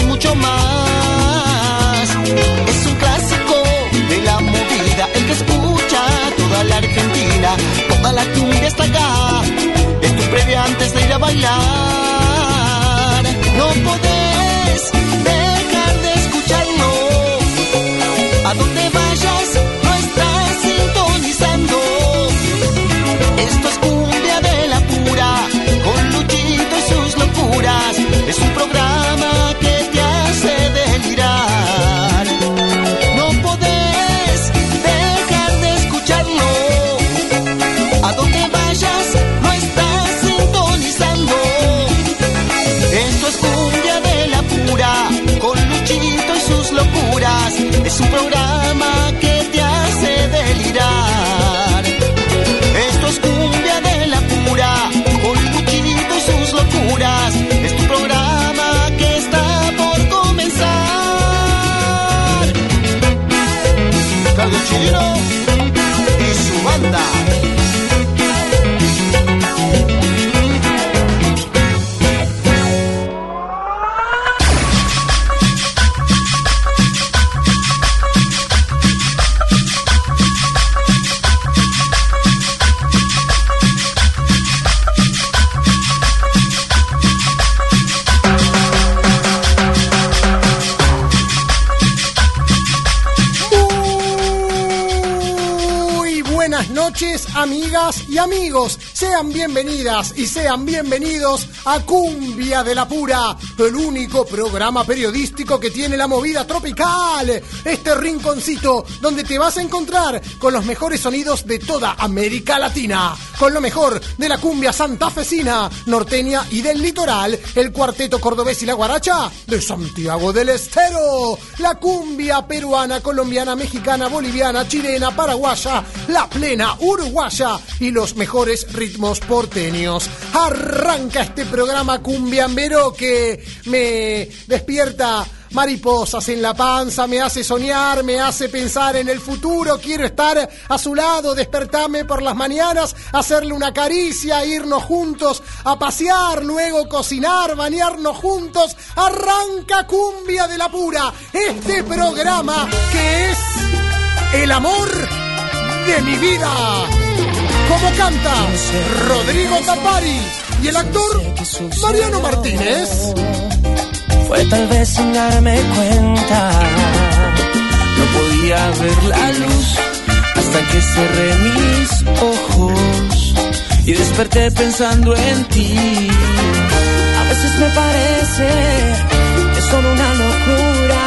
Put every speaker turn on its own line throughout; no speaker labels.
y mucho más. Es un clásico de la movida, el que escucha toda la Argentina, toda la cumbia está acá. Es tu previa antes de ir a bailar. No podés Es un programa
amigos. Sean bienvenidas y sean bienvenidos a Cumbia de la Pura, el único programa periodístico que tiene la movida tropical. Este rinconcito donde te vas a encontrar con los mejores sonidos de toda América Latina. Con lo mejor de la cumbia santafesina, norteña y del litoral, el cuarteto cordobés y la guaracha de Santiago del Estero. La cumbia peruana, colombiana, mexicana, boliviana, chilena, paraguaya, la plena uruguaya y los mejores ritmos porteños. Arranca este programa cumbiambero que me despierta mariposas en la panza, me hace soñar, me hace pensar en el futuro, quiero estar a su lado, despertarme por las mañanas, hacerle una caricia, irnos juntos a pasear, luego cocinar, bañarnos juntos. Arranca cumbia de la pura, este programa que es el amor de mi vida. Como canta Rodrigo Tapari y el actor Mariano Martínez.
Fue tal vez sin darme cuenta. No podía ver la luz hasta que cerré mis ojos y desperté pensando en ti. A veces me parece que es solo una locura,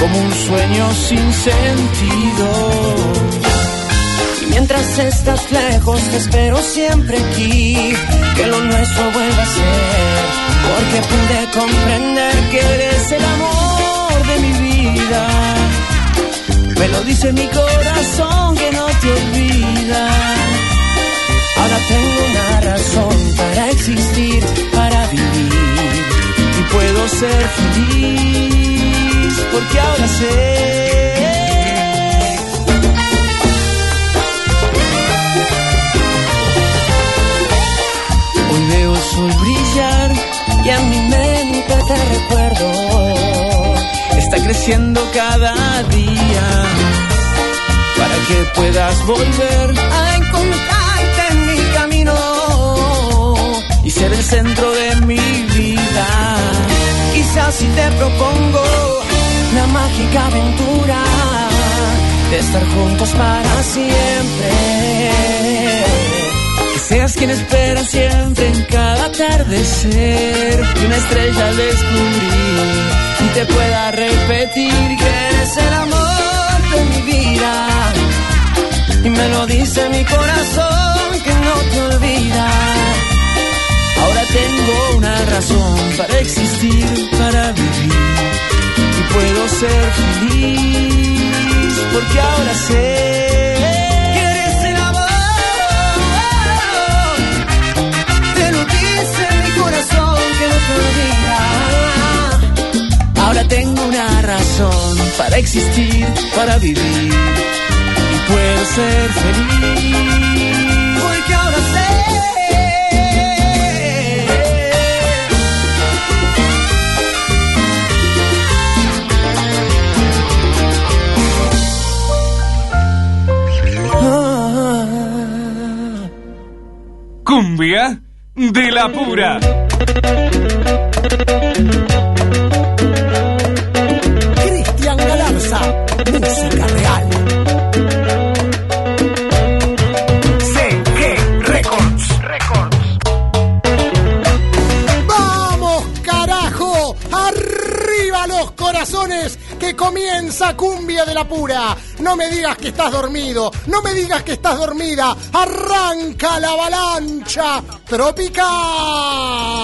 como un sueño sin sentido. Y mientras estás lejos, te espero siempre aquí, que lo nuestro vuelva a ser, porque pude comprender que eres el amor de mi vida. Me lo dice mi corazón que no te olvida. Ahora tengo una razón para existir, para vivir, y puedo ser feliz, porque ahora sé. Hoy veo sol brillar y a mi mente te recuerdo. Está creciendo cada día para que puedas volver a encontrarte en mi camino y ser el centro de mi vida. Quizás si te propongo la mágica aventura de estar juntos para siempre. Que seas quien espera siempre en cada atardecer y una estrella al descubrir y te pueda repetir que eres el amor de mi vida. Y me lo dice mi corazón que no te olvida. Ahora tengo una razón para existir, para vivir y puedo ser feliz porque ahora sé corazón que no olvida. Ahora tengo una razón para existir, para vivir y puedo ser feliz. Porque ahora sé. Ah.
cumbia de la pura.
Cristian Galarza, música real.
CG Records. Records.
¡Vamos, carajo! ¡Arriba los corazones! Que comienza Cumbia de la Pura. No me digas que estás dormido, no me digas que estás dormida. Arranca la avalancha tropical.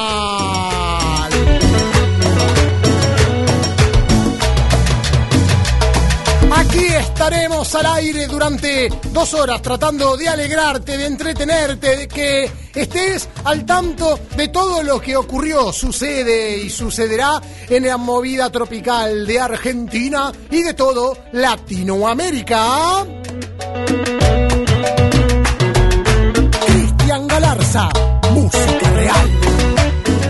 Estaremos al aire durante dos horas tratando de alegrarte, de entretenerte, de que estés al tanto de todo lo que ocurrió, sucede y sucederá en la movida tropical de Argentina y de todo Latinoamérica. Cristian Galarza, música real.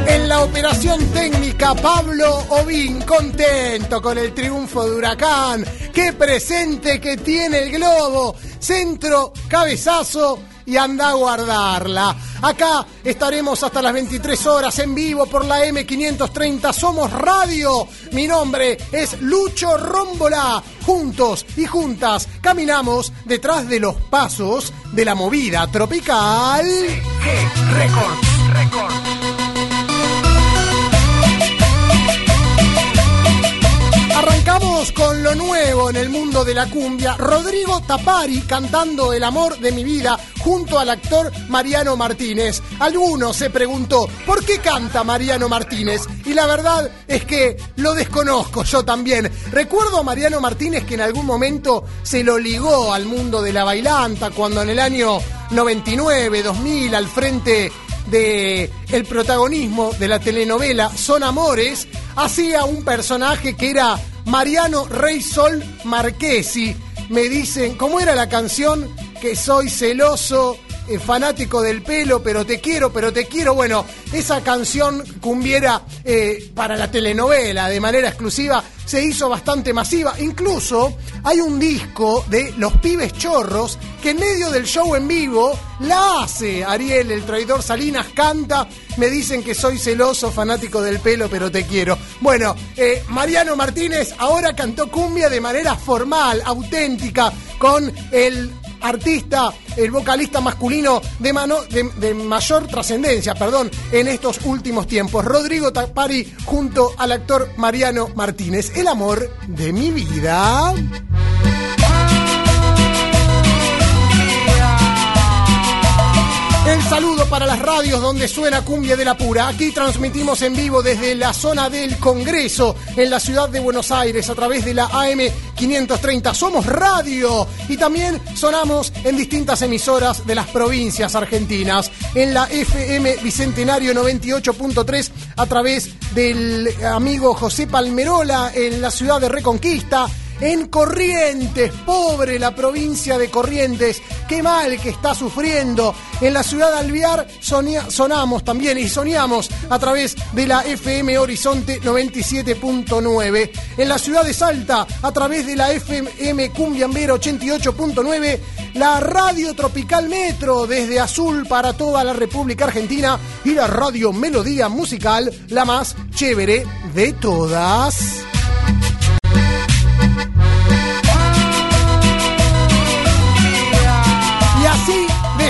En la operación técnica, Pablo Ovín, contento con el triunfo de Huracán. Qué presente que tiene el globo. Centro, cabezazo y anda a guardarla. Acá estaremos hasta las 23 horas en vivo por la M530 Somos Radio. Mi nombre es Lucho Rómbola. Juntos y juntas caminamos detrás de los pasos de la movida tropical.
CG Records. Records.
Arrancamos con lo nuevo en el mundo de la cumbia. Rodrigo Tapari cantando El amor de mi vida junto al actor Mariano Martínez. Alguno se preguntó, ¿por qué canta Mariano Martínez? Y la verdad es que lo desconozco yo también. Recuerdo a Mariano Martínez que en algún momento se lo ligó al mundo de la bailanta cuando en el año 99, 2000 al frente de el protagonismo de la telenovela Son Amores, hacía un personaje que era Mariano Rey Sol Marquesi. Me dicen, ¿cómo era la canción? Que soy celoso, eh, fanático del pelo, pero te quiero, pero te quiero. Bueno, esa canción cumbiera eh, para la telenovela de manera exclusiva se hizo bastante masiva. Incluso hay un disco de Los Pibes Chorros que en medio del show en vivo la hace Ariel, el traidor Salinas, canta. Me dicen que soy celoso, fanático del pelo, pero te quiero. Bueno, eh, Mariano Martínez ahora cantó cumbia de manera formal, auténtica, con el artista, el vocalista masculino de, mano, de, mayor trascendencia, perdón, en estos últimos tiempos. Rodrigo Tapari junto al actor Mariano Martínez. El amor de mi vida. El saludo para las radios donde suena Cumbia de la Pura. Aquí transmitimos en vivo desde la zona del Congreso en la ciudad de Buenos Aires a través de la AM 530. Somos radio y también sonamos en distintas emisoras de las provincias argentinas. En la FM Bicentenario 98.3 a través del amigo José Palmerola en la ciudad de Reconquista en Corrientes, pobre la provincia de Corrientes, qué mal que está sufriendo. En la ciudad de Alvear sonia- sonamos también y soñamos a través de la FM Horizonte 97.9. En la ciudad de Salta, a través de la FM Cumbiambero 88.9. La Radio Tropical Metro desde Azul para toda la República Argentina y la Radio Melodía Musical, la más chévere de todas.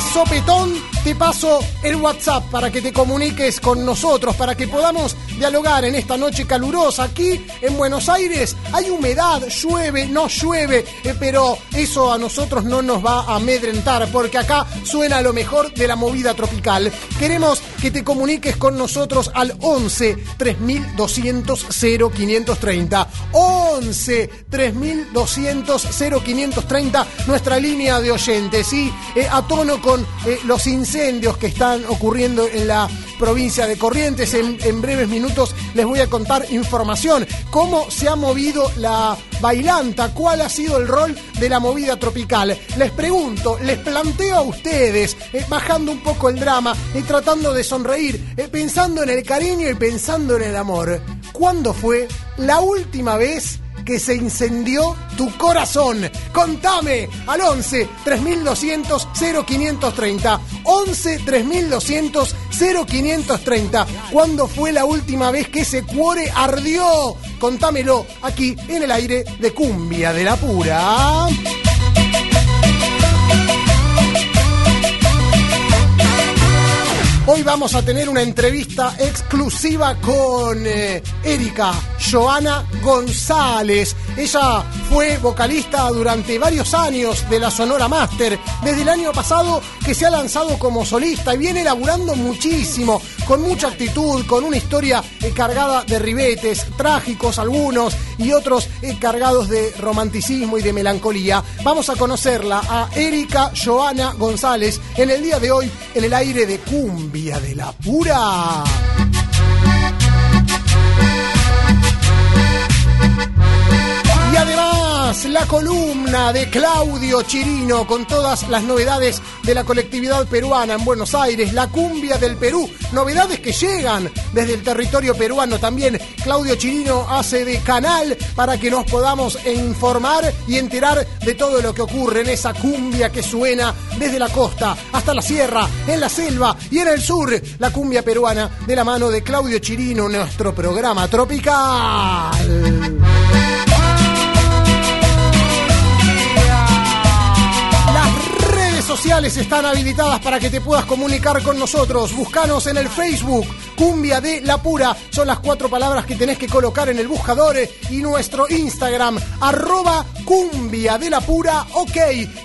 Sopetón, te paso el WhatsApp para que te comuniques con nosotros, para que podamos dialogar en esta noche calurosa. Aquí en Buenos Aires hay humedad, llueve, no llueve, eh, pero eso a nosotros no nos va a amedrentar, porque acá suena lo mejor de la movida tropical. Queremos que te comuniques con nosotros al 11 3200 0530. 11 3200 0530, nuestra línea de oyentes, ¿sí? Eh, a tono con eh, los incendios que están ocurriendo en la provincia de Corrientes. En, en breves minutos les voy a contar información. Cómo se ha movido la bailanta, cuál ha sido el rol de la movida tropical. Les pregunto, les planteo a ustedes, eh, bajando un poco el drama y tratando de sonreír, eh, pensando en el cariño y pensando en el amor. ¿Cuándo fue la última vez que se incendió tu corazón. Contame al 11 3200 0530. 11 3200 0530. ¿Cuándo fue la última vez que ese cuore ardió? Contámelo aquí en el aire de Cumbia de la Pura. Hoy vamos a tener una entrevista exclusiva con eh, Erika Joana González. Ella fue vocalista durante varios años de la Sonora Master, desde el año pasado que se ha lanzado como solista y viene laburando muchísimo, con mucha actitud, con una historia cargada de ribetes, trágicos algunos y otros cargados de romanticismo y de melancolía. Vamos a conocerla a Erika Joana González en el día de hoy en el aire de Cumbia de la Pura. Y además, la columna de Claudio Chirino con todas las novedades de la colectividad peruana en Buenos Aires, la cumbia del Perú, novedades que llegan desde el territorio peruano también. Claudio Chirino hace de canal para que nos podamos informar y enterar de todo lo que ocurre en esa cumbia que suena desde la costa hasta la sierra, en la selva y en el sur, la cumbia peruana de la mano de Claudio Chirino, nuestro programa tropical. Sociales están habilitadas para que te puedas comunicar con nosotros. Búscanos en el Facebook, Cumbia de la Pura. Son las cuatro palabras que tenés que colocar en el buscador. Y nuestro Instagram, arroba Cumbia de la Pura. Ok,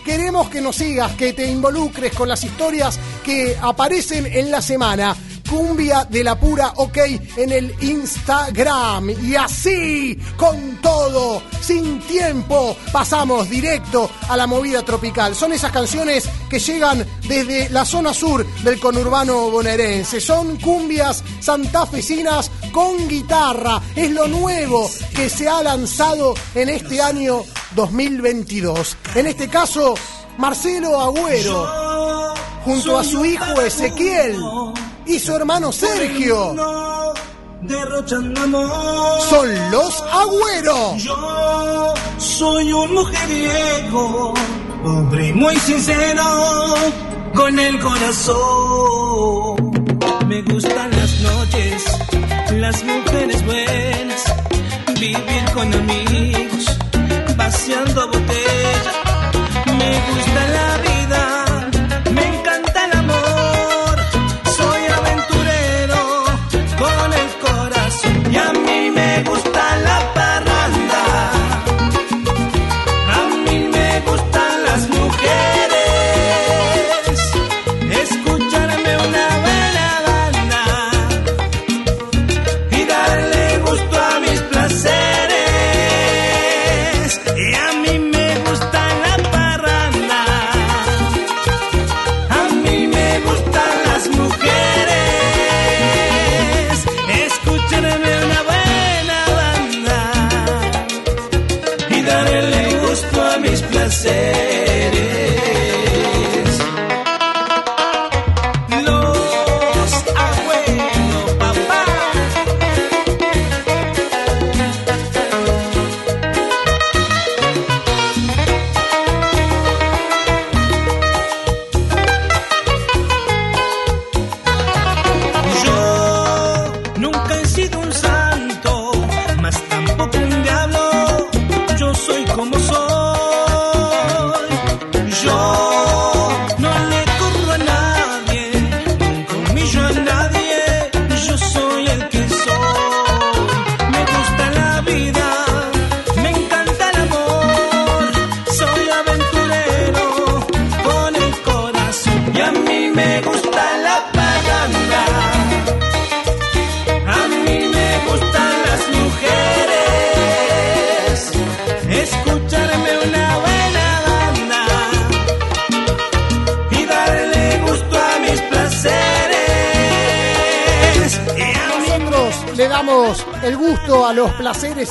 queremos que nos sigas, que te involucres con las historias que aparecen en la semana. Cumbia de la Pura OK en el Instagram. Y así, con todo, sin tiempo, pasamos directo a la movida tropical. Son esas canciones que llegan desde la zona sur del conurbano bonaerense. Son cumbias santafesinas con guitarra. Es lo nuevo que se ha lanzado en este año 2022. En este caso, Marcelo Agüero, junto a su hijo Ezequiel y su hermano Sergio.
Derrochando amor.
Son los Agüero.
Yo soy un mujeriego, pobre muy sincero, con el corazón. Me gustan las noches, las mujeres buenas, vivir con amigos, paseando botella. Me gusta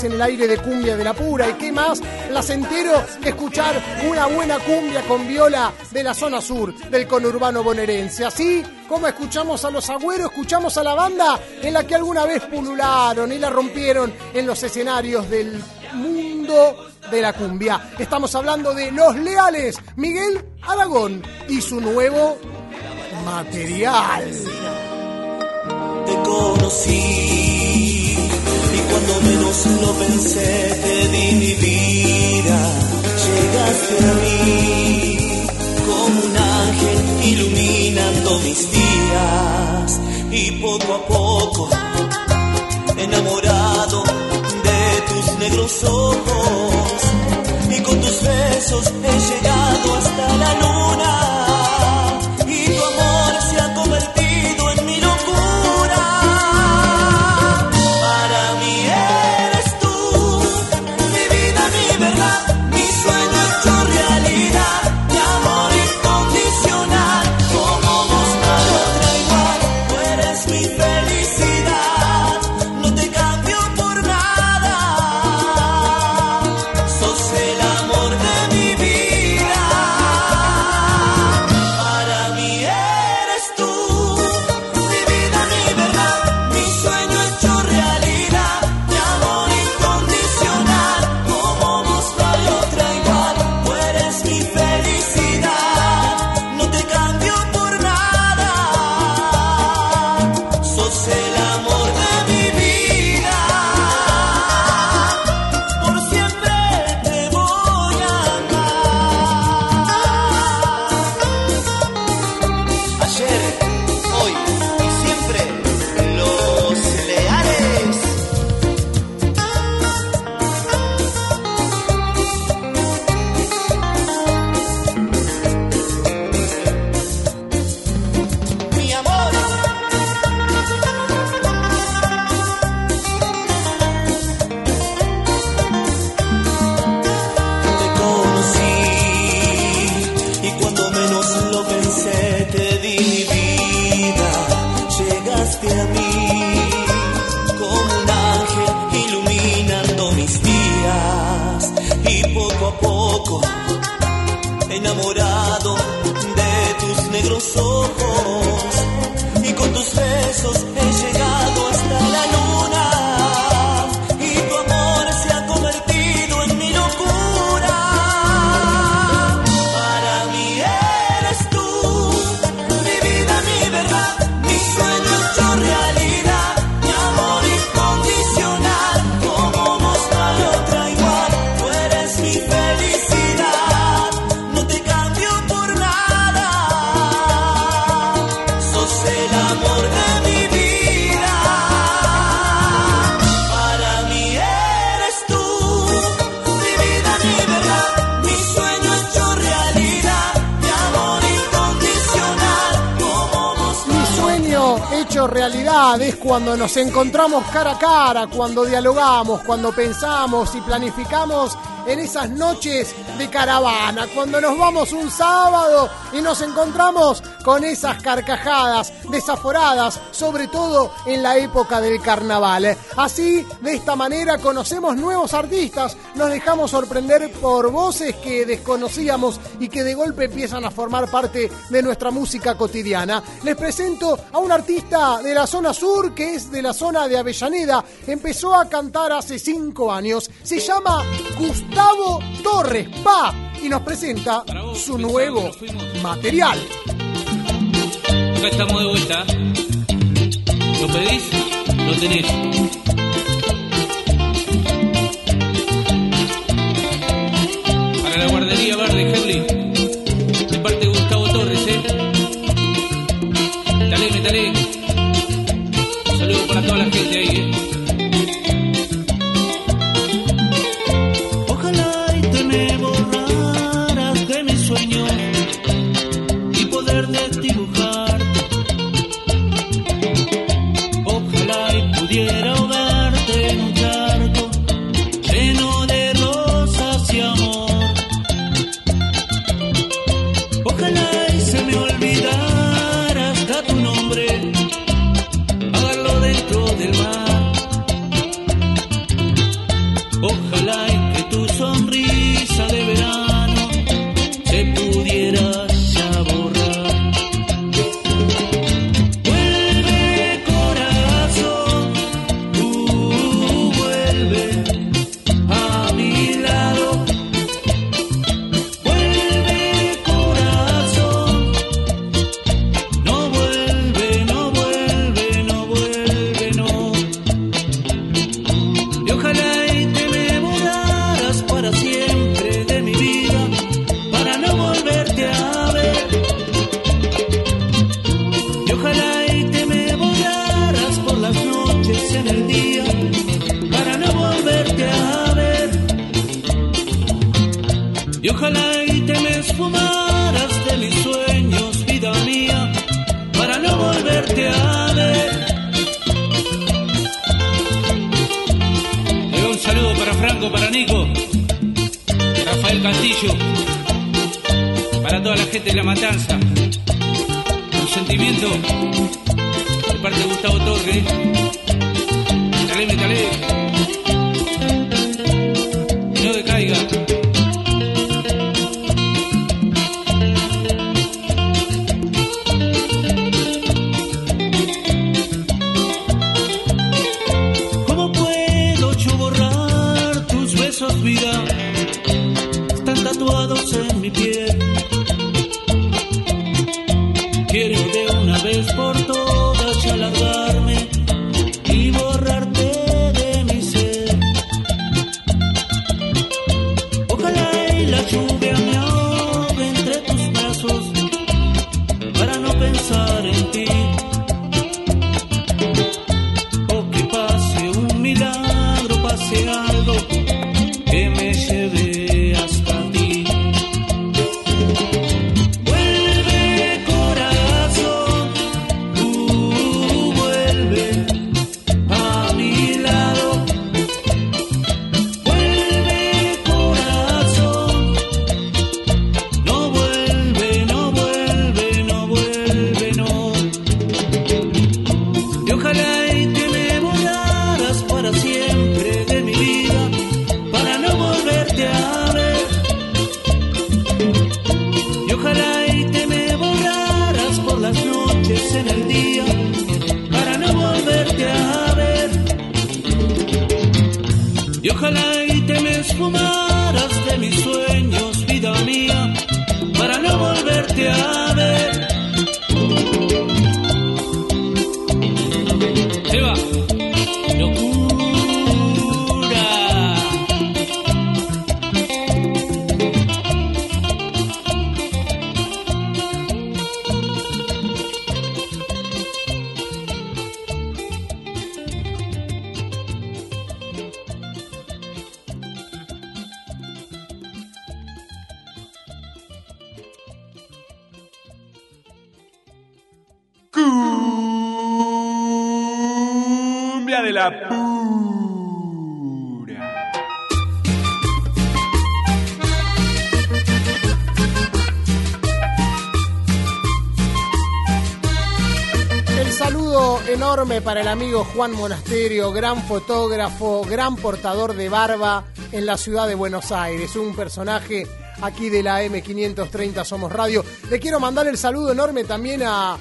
en el aire de cumbia de la pura. ¿Y qué más placentero que escuchar una buena cumbia con viola de la zona sur del conurbano bonaerense? Así como escuchamos a los agüeros, escuchamos a la banda en la que alguna vez pulularon y la rompieron en los escenarios del mundo de la cumbia. Estamos hablando de Los Leales, Miguel Aragón y su nuevo material.
Te conocí cuando menos lo pensé te di mi vida. Llegaste a mí como un ángel iluminando mis días y poco a poco enamorado de tus negros ojos y con tus besos he llegado hasta la luna enamorado de tus negros ojos
es cuando nos encontramos cara a cara, cuando dialogamos, cuando pensamos y planificamos en esas noches de caravana, cuando nos vamos un sábado y nos encontramos con esas carcajadas desaforadas, sobre todo en la época del carnaval. Así, de esta manera, conocemos nuevos artistas, nos dejamos sorprender por voces que desconocíamos y que de golpe empiezan a formar parte de nuestra música cotidiana. Les presento a un artista de la zona sur, que es de la zona de Avellaneda. Empezó a cantar hace cinco años. Se llama Gustavo Torres Pa y nos presenta su nuevo material.
Acá estamos de vuelta. ¿Lo pedís? Lo tenés. Para la guardería verde, Henry. De parte de Gustavo Torres, ¿eh? Dale, metale. Un saludo para toda la gente ahí, ¿eh?
Y ojalá y
te me esfumaras de mis sueños, vida mía, para no volverte a ver. Va un saludo para Franco, para Nico, Rafael Castillo, para toda la gente de La Matanza. Un sentimiento de parte de Gustavo Torre.
Amigo Juan Monasterio, gran fotógrafo, gran portador de barba en la ciudad de Buenos Aires, un personaje aquí de la M530 Somos Radio. Le quiero mandar el saludo enorme también a,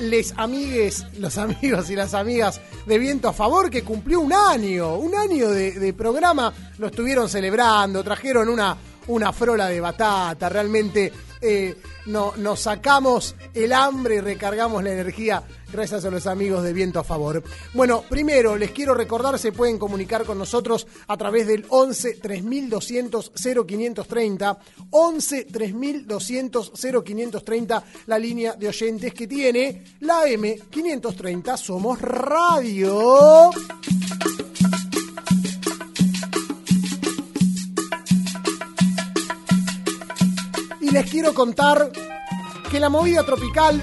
les amigues, los amigos y las amigas de Viento a Favor, que cumplió un año, un año de, de programa, lo estuvieron celebrando, trajeron una, una frola de batata, realmente eh, no, nos sacamos el hambre y recargamos la energía gracias a los amigos de Viento a Favor. Bueno, primero les quiero recordar, se pueden comunicar con nosotros a través del 11 3200 0530, 11 3200 0530, la línea de oyentes que tiene la M530 Somos Radio. Y les quiero contar que la movida tropical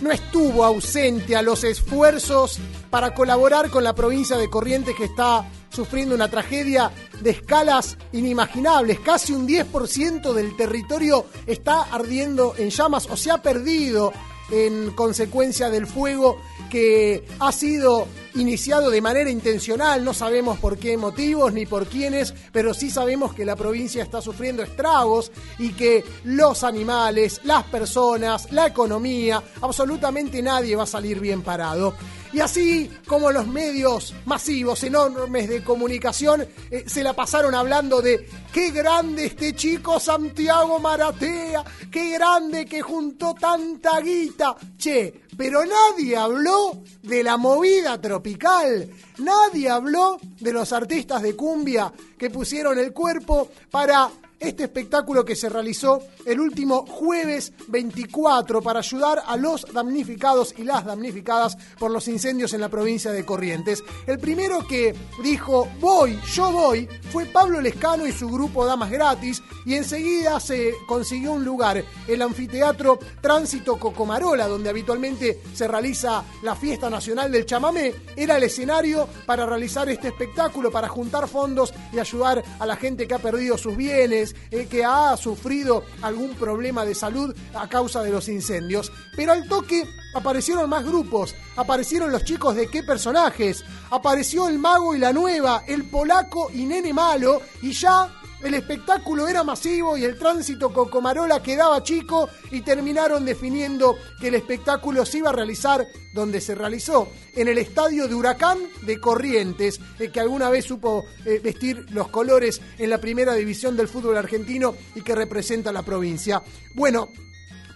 no estuvo ausente a los esfuerzos para colaborar con la provincia de Corrientes que está sufriendo una tragedia de escalas inimaginables. Casi un 10% del territorio está ardiendo en llamas o se ha perdido en consecuencia del fuego que ha sido iniciado de manera intencional, no sabemos por qué motivos ni por quiénes, pero sí sabemos que la provincia está sufriendo estragos y que los animales, las personas, la economía, absolutamente nadie va a salir bien parado. Y así como los medios masivos, enormes de comunicación, eh, se la pasaron hablando de qué grande este chico Santiago Maratea, qué grande que juntó tanta guita. Che, pero nadie habló de la movida tropical, nadie habló de los artistas de cumbia que pusieron el cuerpo para este espectáculo que se realizó el último jueves 24 para ayudar a los damnificados y las damnificadas por los incendios en la provincia de Corrientes. El primero que dijo voy, yo voy, fue Pablo Lescano y su grupo Damas Gratis y enseguida se consiguió un lugar, el anfiteatro Tránsito Cocomarola, donde habitualmente se realiza la fiesta nacional del chamamé, era el escenario para realizar este espectáculo, para juntar fondos y ayudar a la gente que ha perdido sus bienes, eh, que ha sufrido algún problema de salud a causa de los incendios. Pero al toque aparecieron más grupos, aparecieron los chicos de qué personajes, apareció el mago y la nueva, el polaco y nene malo, y ya el espectáculo era masivo y el tránsito Cocomarola quedaba chico y terminaron definiendo que el espectáculo se iba a realizar donde se realizó, en el estadio de Huracán de Corrientes, eh, que alguna vez supo eh, vestir los colores en la primera división del fútbol argentino y que representa la provincia. Bueno,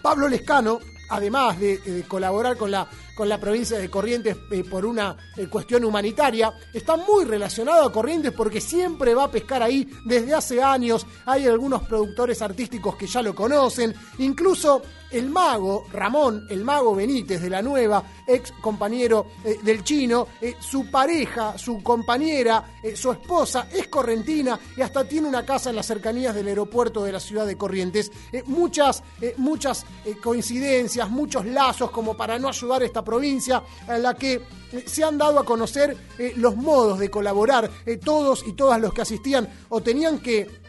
Pablo Lescano, además de, de colaborar con la, con la provincia de Corrientes eh, por una eh, cuestión humanitaria, está muy relacionado a Corrientes porque siempre va a pescar ahí desde hace años. Hay algunos productores artísticos que ya lo conocen, incluso el mago Ramón, el mago Benítez de la nueva, ex compañero eh, del chino, su pareja, su compañera, su esposa es correntina y hasta tiene una casa en las cercanías del aeropuerto de la ciudad de Corrientes. Muchas, muchas coincidencias, muchos lazos como para no ayudar a esta provincia en la que eh, se han dado a conocer eh, los modos de colaborar. Eh, todos y todas los que asistían o tenían que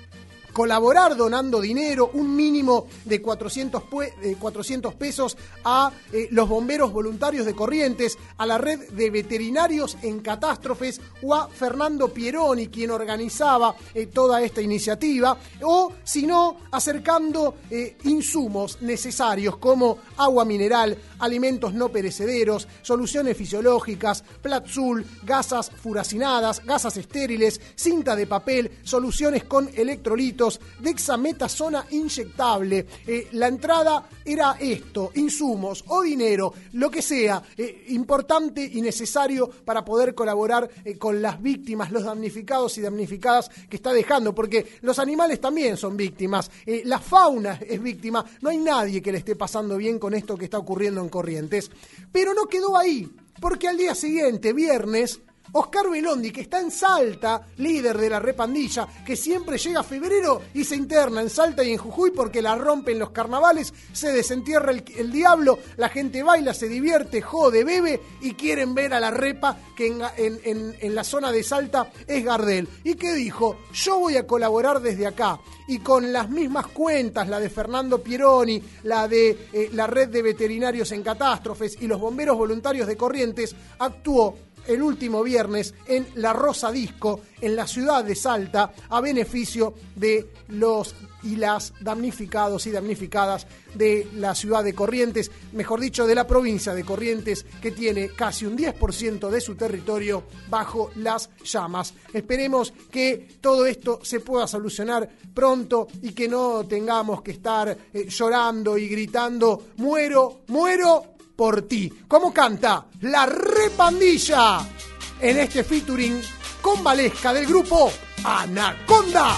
colaborar donando dinero, un mínimo de 400, pue- de 400 pesos a eh, los bomberos voluntarios de Corrientes, a la red de veterinarios en catástrofes o a Fernando Pieroni, quien organizaba eh, toda esta iniciativa, o si no, acercando eh, insumos necesarios como agua mineral, alimentos no perecederos, soluciones fisiológicas, platzul, gasas furacinadas, gasas estériles, cinta de papel, soluciones con electrolitos, dexametasona inyectable. Eh, la entrada era esto, insumos o dinero, lo que sea, eh, importante y necesario para poder colaborar eh, con las víctimas, los damnificados y damnificadas que está dejando, porque los animales también son víctimas, la fauna es víctima, no hay nadie que le esté pasando bien con esto que está ocurriendo en Corrientes. Pero no quedó ahí, porque al día siguiente, viernes, Oscar Belondi, que está en Salta, líder de la repandilla, que siempre llega a febrero y se interna en Salta y en Jujuy porque la rompen los carnavales, se desentierra el, diablo, la gente baila, se divierte, jode, bebe y quieren ver a la repa que en, la zona de Salta es Gardel. ¿Y qué dijo? Yo voy a colaborar desde acá y con las mismas cuentas, la de Fernando Pieroni, la de eh, la red de veterinarios en catástrofes y los bomberos voluntarios de Corrientes, actuó el último viernes en La Rosa Disco, en la ciudad de Salta, a beneficio de los y las damnificados y damnificadas de la ciudad de Corrientes, mejor dicho, de la provincia de Corrientes, que tiene casi un 10% de su territorio bajo las llamas. Esperemos que todo esto se pueda solucionar pronto y que no tengamos que estar eh, llorando y gritando, muero, muero por ti. ¿Cómo canta? La repandilla en este featuring con Valesca del grupo
Anaconda.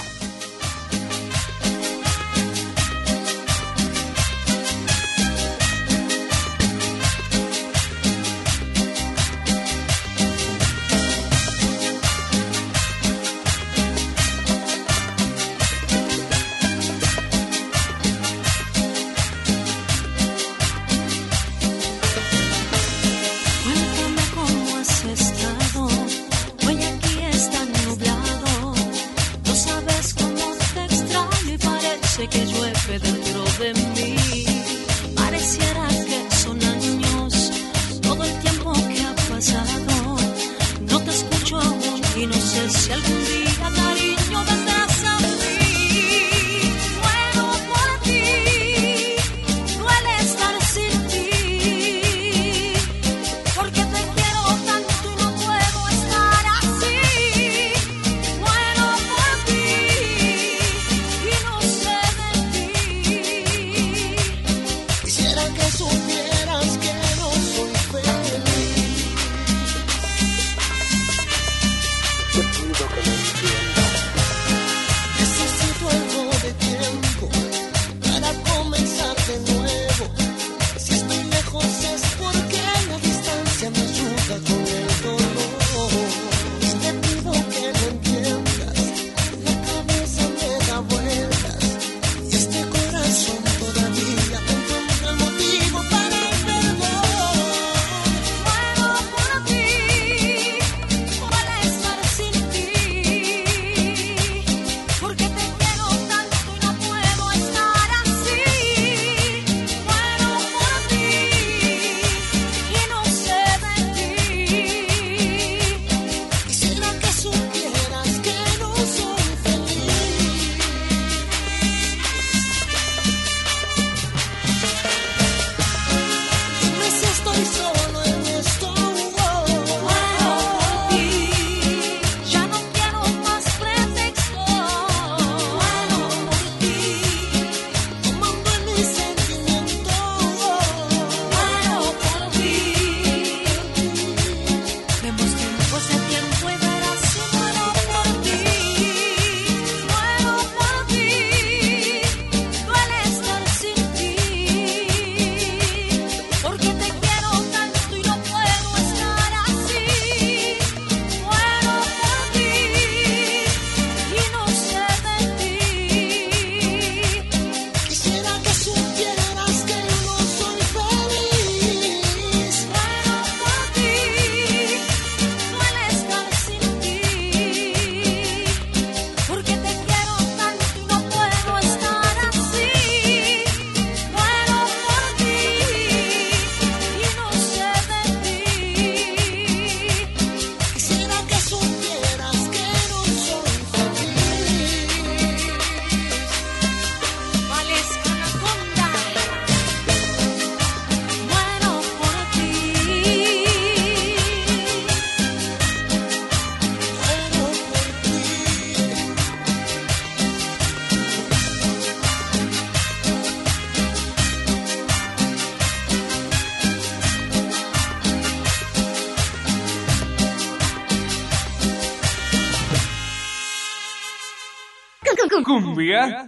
Cumbia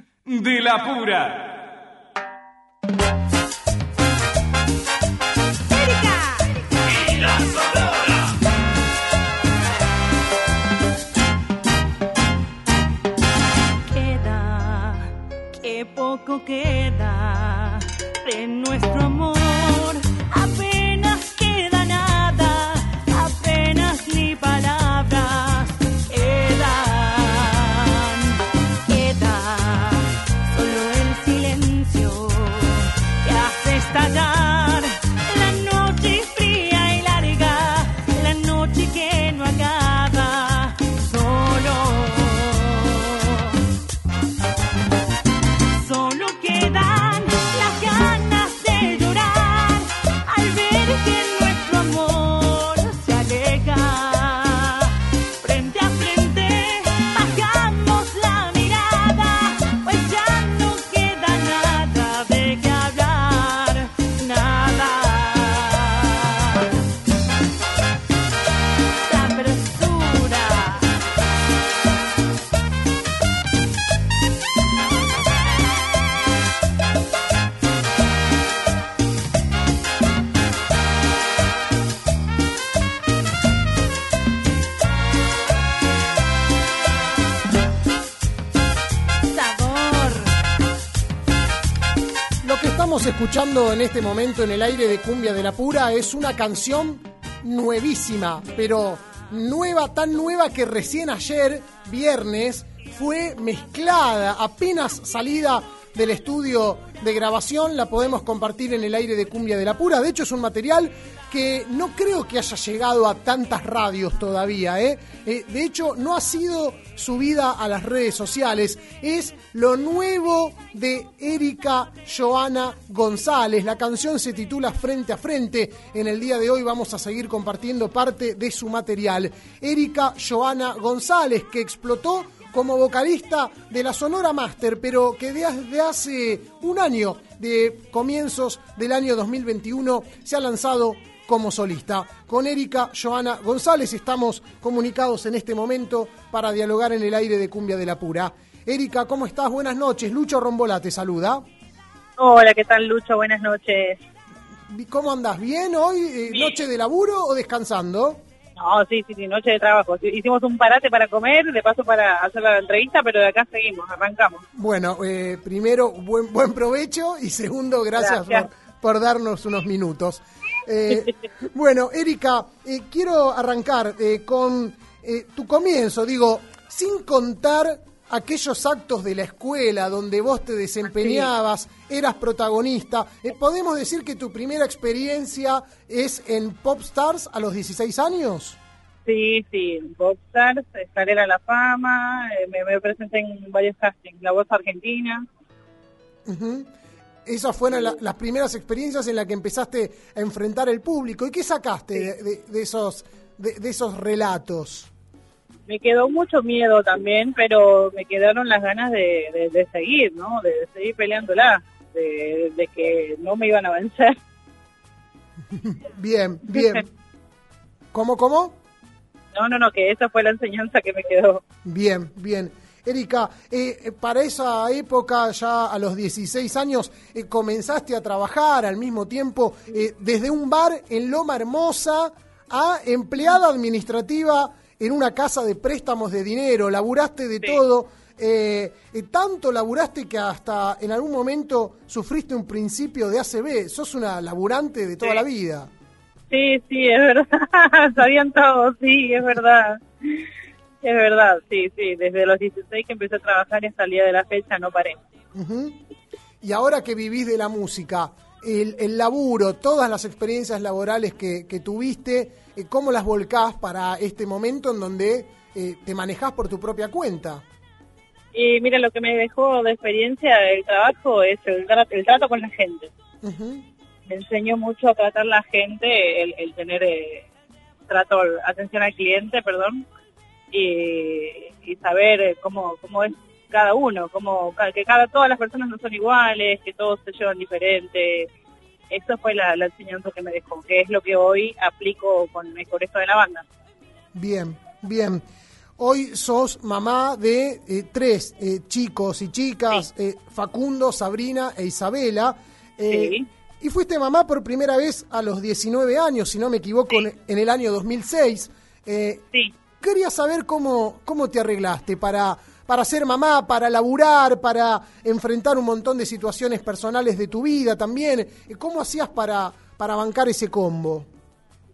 escuchando en este momento en el aire de Cumbia de la Pura es una canción nuevísima, pero nueva, tan nueva que recién ayer, viernes, fue mezclada, apenas salida del estudio de grabación, la podemos compartir en el aire de Cumbia de la Pura. De hecho, es un material que no creo que haya llegado a tantas radios todavía. ¿eh? Eh, de hecho, no ha sido subida a las redes sociales. Es lo nuevo de Erika Joana González. La canción se titula Frente a Frente. En el día de hoy vamos a seguir compartiendo parte de su material. Erika Joana González, que explotó como vocalista de la Sonora Master, pero que desde hace un año, de comienzos del año 2021, se ha lanzado como solista. Con Erika Joana González estamos comunicados en este momento para dialogar en el aire de Cumbia de la Pura. Erika, ¿cómo estás? Buenas noches. Lucho Rombola te saluda.
Hola, ¿qué tal Lucho? Buenas noches.
¿Cómo andás? ¿Bien hoy? Eh, ¿Noche de laburo o descansando?
No, sí, sí, sí, noche de trabajo. Hicimos un parate para comer, de paso para hacer la entrevista, pero de acá seguimos, arrancamos.
Bueno, eh, primero, buen, buen provecho y segundo, gracias,
Gracias.
Por, por darnos unos minutos. Eh, bueno, Erika, eh, quiero arrancar eh, con eh, tu comienzo, digo, sin contar aquellos actos de la escuela donde vos te desempeñabas, eras protagonista. Eh, ¿Podemos decir que tu primera experiencia es en Popstars a los 16 años?
Sí, sí, Popstars, Escalera a la Fama, eh, me, me presenté en varios castings, La Voz Argentina.
Ujú. Esas fueron la- las primeras experiencias en las que empezaste a enfrentar el público. ¿Y qué sacaste de, de- de esos, de, de esos relatos?
Me quedó mucho miedo también, pero me quedaron las ganas de, de- de seguir, ¿no? De, seguir peleándola, de, de que no me iban a vencer.
Bien, bien. ¿Cómo, cómo?
No, no, no, que esa fue la enseñanza que me quedó.
Bien, bien. Erika, eh, eh, para esa época, ya a los 16 años, eh, comenzaste a trabajar al mismo tiempo eh, desde un bar en Loma Hermosa a empleada administrativa en una casa de préstamos de dinero. Laburaste de todo. eh, eh, tanto laburaste que hasta en algún momento sufriste un principio de ACB. Sos una laburante de toda
Sí.
la vida.
Sí, sí, es verdad. Sabían todos, sí, es verdad. Es verdad, sí, sí. Desde los 16 que empecé a trabajar hasta el día de la fecha no paré.
Y ahora que vivís de la música, el, el laburo, todas las experiencias laborales que, que tuviste, eh, ¿cómo las volcás para este momento en donde eh, te manejás por tu propia cuenta?
Y mira, lo que me dejó de experiencia el trabajo es el, el trato con la gente.
Ujú.
Me enseñó mucho a tratar la gente, el, el tener eh, trato, atención al cliente, perdón, y, y saber eh, cómo, cómo es cada uno, cómo, ca- que cada, todas las personas no son iguales, que todos se llevan diferente. Eso fue la, la enseñanza que me dejó, que es lo que hoy aplico con, con esto de la banda.
Bien, bien. Hoy sos mamá de eh, tres eh, chicos y chicas, eh, Facundo, Sabrina e Isabela.
Sí.
Y fuiste mamá por primera vez a los 19 años, si no me equivoco, en, en el año 2006. Eh,
Sí.
Quería saber cómo, cómo te arreglaste para, para ser mamá, para laburar, para enfrentar un montón de situaciones personales de tu vida también. ¿Cómo hacías para, para bancar ese combo?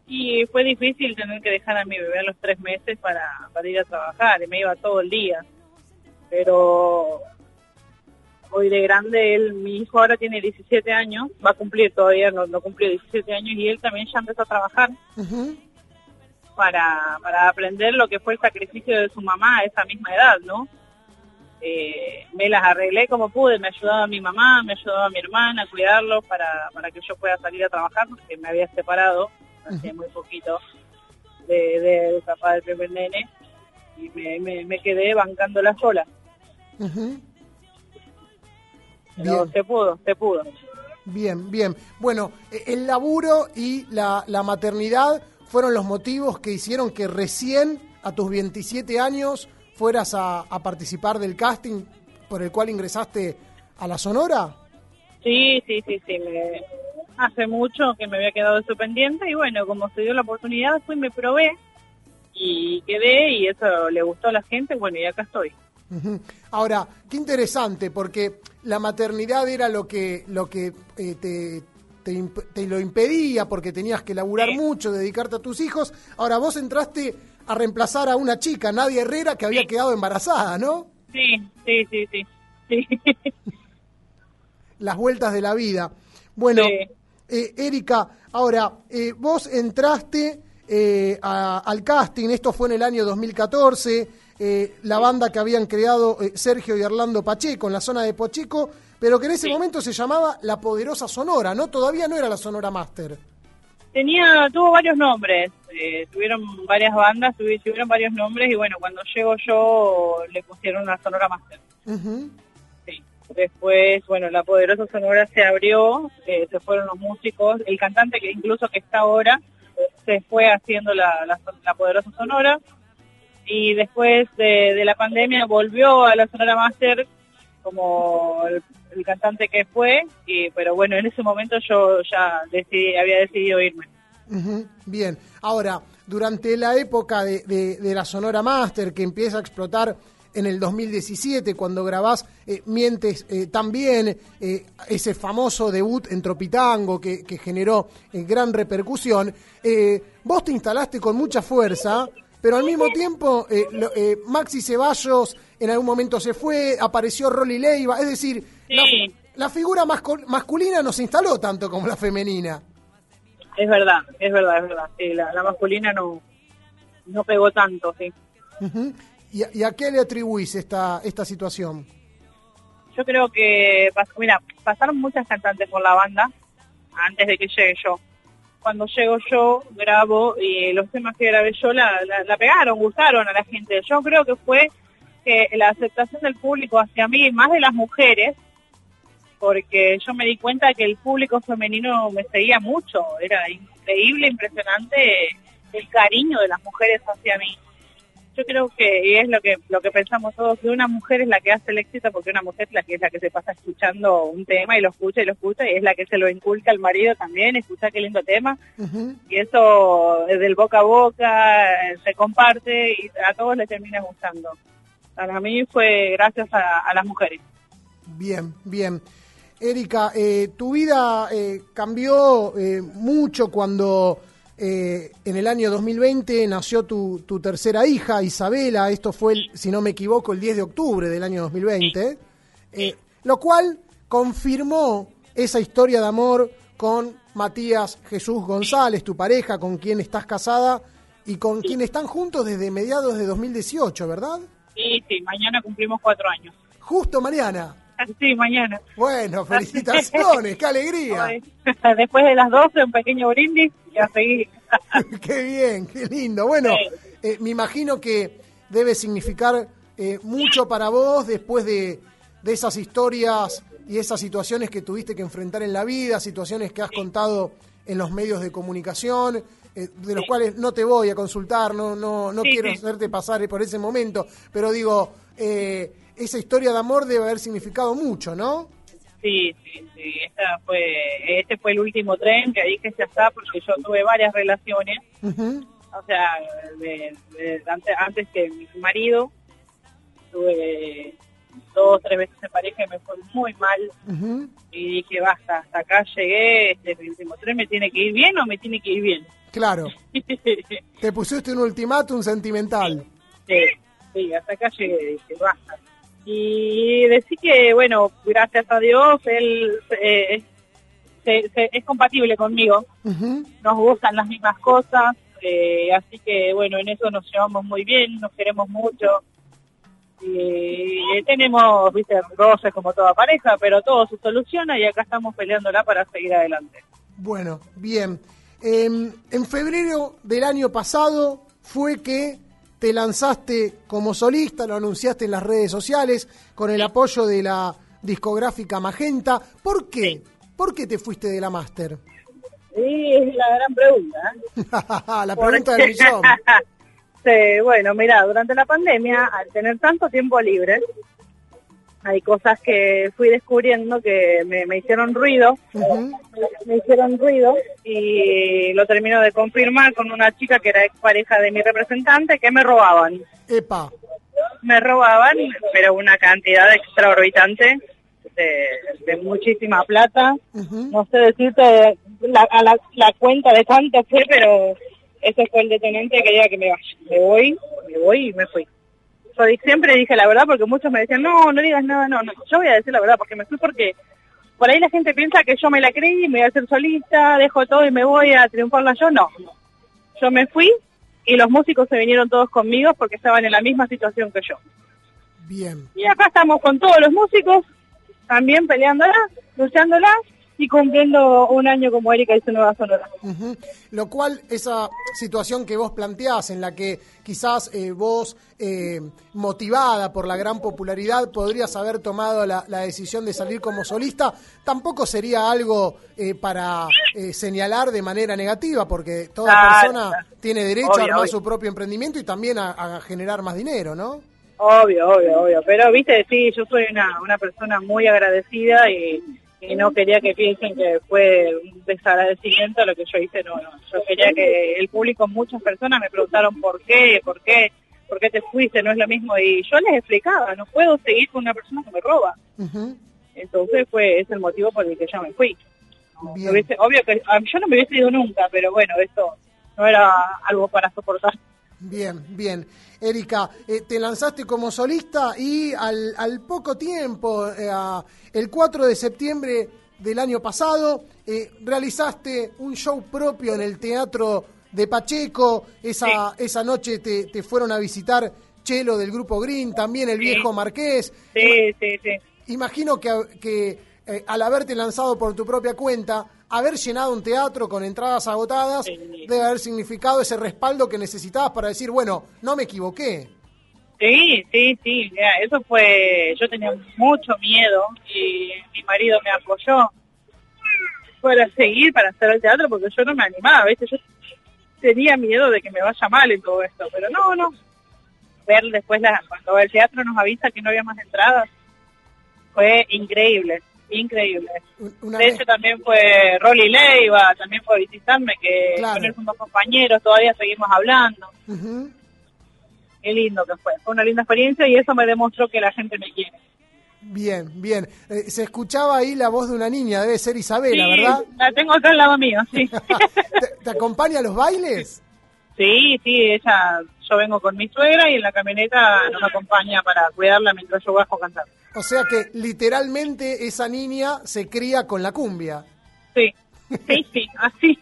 Y fue difícil tener que dejar a mi bebé a los tres meses para, para ir a trabajar, y me iba todo el día. Pero hoy de grande, él, mi hijo ahora tiene 17 años, va a cumplir todavía, no, no cumplió 17 años, y él también ya empezó a trabajar para, para aprender lo que fue el sacrificio de su mamá a esa misma edad, ¿no? Eh, me las arreglé como pude, me ayudaba mi mamá, me ayudaba mi hermana a cuidarlos para, para que yo pueda salir a trabajar, porque me había separado hace muy poquito de, de, del papá del primer nene y me, me, me quedé bancándola sola.
Ujú.
Pero
Bien.
se pudo, se pudo.
Bien, bien. Bueno, eh, el laburo y la, la maternidad fueron los motivos que hicieron que recién a tus 27 años fueras a, a participar del casting por el cual ingresaste a la Sonora.
Sí, sí, sí, sí. Me, hace mucho que me había quedado eso pendiente y bueno, como se dio la oportunidad, fui, me probé y quedé y eso le gustó a la gente, bueno, y acá estoy.
Ahora, qué interesante, porque la maternidad era lo que, lo que eh, te, te, lo impedía, porque tenías que laburar
Sí.
mucho, dedicarte a tus hijos. Ahora vos entraste a reemplazar a una chica, Nadia Herrera, que había quedado embarazada, ¿no?
Sí, sí, sí, sí. sí.
Las vueltas de la vida. Bueno,
Sí.
eh, Erika, ahora, eh, vos entraste eh, a- al casting, esto fue en el año 2014, eh, la banda que habían creado eh, Sergio y Orlando Pacheco en la zona de Pacheco, pero que en ese momento se llamaba La Poderosa Sonora, ¿no? Todavía no era la Sonora Master.
Tenía, tuvo varios nombres, eh, tuvieron varias bandas, tuvi- tuvieron varios nombres y bueno, cuando llego yo le pusieron una Sonora Master. Sí. Después, bueno, la poderosa sonora se abrió, eh, se fueron los músicos, el cantante que incluso que está ahora se fue haciendo la, la, la poderosa sonora y después de, de la pandemia volvió a la sonora master como el, el cantante que fue, y, pero bueno, en ese momento yo ya decidí, había decidido irme.
Ujú, Bien, ahora, durante la época de, de- de la Sonora Master, que empieza a explotar en el 2017, cuando grabás eh, Mientes eh, también, eh, ese famoso debut en Tropitango que, que generó gran repercusión, eh, vos te instalaste con mucha fuerza, pero al mismo tiempo eh, lo- eh, Maxi Ceballos en algún momento se fue, apareció Rolly Leiva, es decir, la figura mascul- masculina no se instaló tanto como la femenina.
Es verdad, es verdad, es verdad. Sí, la, la masculina no, no pegó tanto, sí.
¿Y, a, y a qué le atribuís esta, esta situación?
Yo creo que, mira, pasaron muchas cantantes por la banda antes de que llegue yo. Cuando llego yo, grabo y los temas que grabé yo la, la, la pegaron, gustaron a la gente. Yo creo que fue que la aceptación del público hacia mí, más de las mujeres, porque yo me di cuenta que el público femenino me seguía mucho. Era increíble, impresionante el cariño de las mujeres hacia mí. Yo creo que y es lo que lo que pensamos todos, que una mujer es la que hace el éxito porque una mujer es la que es la que se pasa escuchando un tema y lo escucha y lo escucha y es la que se lo inculca al marido también, escucha qué lindo tema y eso es del boca a boca, eh, se comparte y a todos les termina gustando. Para mí fue gracias a, a las mujeres.
Bien, bien. Erika, eh, tu vida eh, cambió eh, mucho cuando eh, en el año 2020 nació tu, tu tercera hija, Isabela. Esto fue, el- si no me equivoco, el 10 de octubre del año 2020. Eh, lo cual confirmó esa historia de amor con Matías Jesús González, tu pareja, con quien estás casada y con quien están juntos desde mediados de 2018, ¿verdad?
Sí, sí, mañana cumplimos cuatro años.
Justo, Mariana.
Sí, mañana.
Bueno, felicitaciones, qué alegría.
Después de las 12, un pequeño brindis y a seguir.
qué bien, qué lindo. Bueno, eh, me imagino que debe significar eh, mucho para vos después de, de esas historias y esas situaciones que tuviste que enfrentar en la vida, situaciones que has contado en los medios de comunicación, eh, de los cuales no te voy a consultar, no, no, no
Sí,
quiero hacerte pasar por ese momento, pero digo, eh, esa historia de amor debe haber significado mucho, ¿no?
Sí, sí, sí. Esta fue, este fue el último tren que dije ya está, porque yo tuve varias relaciones. O sea, de- de- antes, antes que mi marido, tuve dos, tres veces en pareja y me fue muy mal. Y dije, basta, hasta acá llegué, este es el último tren, ¿me tiene que ir bien o me tiene que ir bien?
Claro, te pusiste un ultimátum sentimental.
Sí, sí, hasta acá llegué, dije, basta. Y decir que, bueno, gracias a Dios, él eh, se- se- es compatible conmigo, nos gustan las mismas cosas, eh, así que, bueno, en eso nos llevamos muy bien, nos queremos mucho. Y tenemos, viste, roces como toda pareja, pero todo se soluciona y acá estamos peleándola para seguir adelante.
Bueno, bien. Em, en febrero del año pasado fue que te lanzaste como solista, lo anunciaste en las redes sociales con el apoyo de la discográfica Magenta. ¿Por qué? ¿Por qué te fuiste de la máster?
Y es la gran pregunta. ¿eh?
la pregunta del millón.
Sí, bueno, mira, durante la pandemia, al tener tanto tiempo libre, hay cosas que fui descubriendo que me, me hicieron ruido, me hicieron ruido y lo termino de confirmar con una chica que era ex pareja de mi representante que me robaban.
Epa.
Me robaban, pero una cantidad extraorbitante de, de muchísima plata. No sé decirte la, a la, la cuenta de cuánto fue, pero ese fue el detonante que quería que me vaya. Me voy, me voy y me fui. Yo siempre dije la verdad porque muchos me decían, no, no digas nada, no, no. Yo voy a decir la verdad porque me fui porque por ahí la gente piensa que yo me la creí, me voy a hacer solista, dejo todo y me voy a triunfarla yo. No, yo me fui y los músicos se vinieron todos conmigo porque estaban en la misma situación que yo.
Bien.
Y acá estamos con todos los músicos, también peleándola, luchándola y cumpliendo un año como Erika y su nueva sonora.
Ujú. Lo cual, esa situación que vos planteás, en la que quizás eh, vos, eh, motivada por la gran popularidad, podrías haber tomado la, la decisión de salir como solista, tampoco sería algo eh, para eh, señalar de manera negativa, porque toda
Claro,
persona
claro.
tiene derecho
Obvio,
a armar
obvio.
su propio emprendimiento y también a, a generar más dinero, ¿no?
Obvio, obvio, obvio. Pero, viste, sí, yo soy una, una persona muy agradecida y, y no quería que piensen que fue un desagradecimiento lo que yo hice. No, no. Yo quería que el público, muchas personas me preguntaron por qué, por qué, por qué te fuiste, no es lo mismo. Y yo les explicaba, no puedo seguir con una persona que me roba. Entonces fue ese el motivo por el que yo me fui. No,
Bien.
me hubiese- obvio que yo no me hubiese ido nunca, pero bueno, esto no era algo para soportar.
Bien, bien. Erika, eh, te lanzaste como solista y al, al poco tiempo, eh, el 4 de septiembre del año pasado, eh, realizaste un show propio en el Teatro de Pacheco. Esa, esa noche te, te fueron a visitar Chelo del Grupo Green, también el viejo Marqués.
Sí, sí, sí.
Imagino que, que eh, al haberte lanzado por tu propia cuenta, haber llenado un teatro con entradas agotadas debe haber significado ese respaldo que necesitabas para decir, bueno, no me equivoqué.
Sí, sí, sí, mira, eso fue, yo tenía mucho miedo y mi marido me apoyó para seguir, para hacer el teatro, porque yo no me animaba, ¿viste? Yo tenía miedo de que me vaya mal en todo esto, pero no, no. Ver después, la, cuando el teatro nos avisa que no había más entradas, fue increíble, increíble.
Una
de
vez-
hecho, también fue Rolly Leiva, también fue a visitarme, que
Claro.
con él somos compañeros, todavía seguimos hablando.
Ujú.
Qué lindo que fue. Fue una linda experiencia y eso me demostró que la gente me quiere.
Bien, bien. Eh, se escuchaba ahí la voz de una niña, debe ser Isabela,
Sí,
¿verdad?
La tengo acá al lado mío, sí.
¿Te, te acompaña a los bailes?
sí, sí, ella, yo vengo con mi suegra y en la camioneta nos acompaña para cuidarla mientras yo bajo a cantar.
O sea que literalmente esa niña se cría con la cumbia.
Sí, sí, sí, así.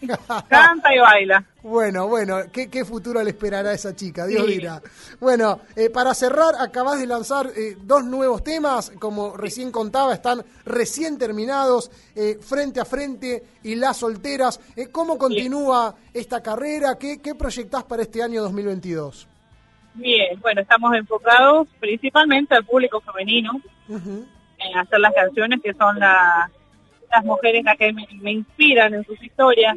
Canta y baila.
Bueno, bueno, ¿qué, qué futuro le esperará a esa chica? Dios
Sí.
dirá. Bueno, eh, para cerrar, acabas de lanzar eh, dos nuevos temas, como recién contaba, están recién terminados, eh, Frente a Frente y Las Solteras. ¿Cómo continúa esta carrera? ¿Qué, ¿Qué proyectás para este año 2022?
Bien, bueno, estamos enfocados principalmente al público femenino, en hacer las canciones que son la- las mujeres las que me, me inspiran en sus historias,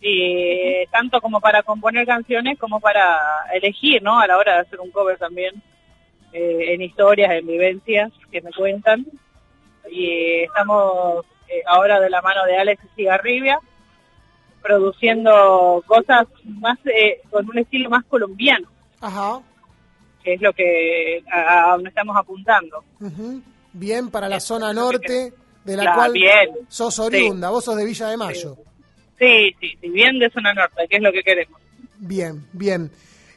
y tanto como para componer canciones como para elegir, ¿no? A la hora de hacer un cover también, eh, en historias, en vivencias que me cuentan. Y estamos eh, ahora de la mano de Alex Cigarribia, produciendo cosas más eh, con un estilo más colombiano,
Ajá.
que es lo que a, a donde estamos apuntando.
Bien, para la zona norte, de la cual
bien.
sos oriunda, vos sos de Villa de Mayo.
Sí, sí, sí, bien de zona norte, que es lo que queremos.
Bien, bien.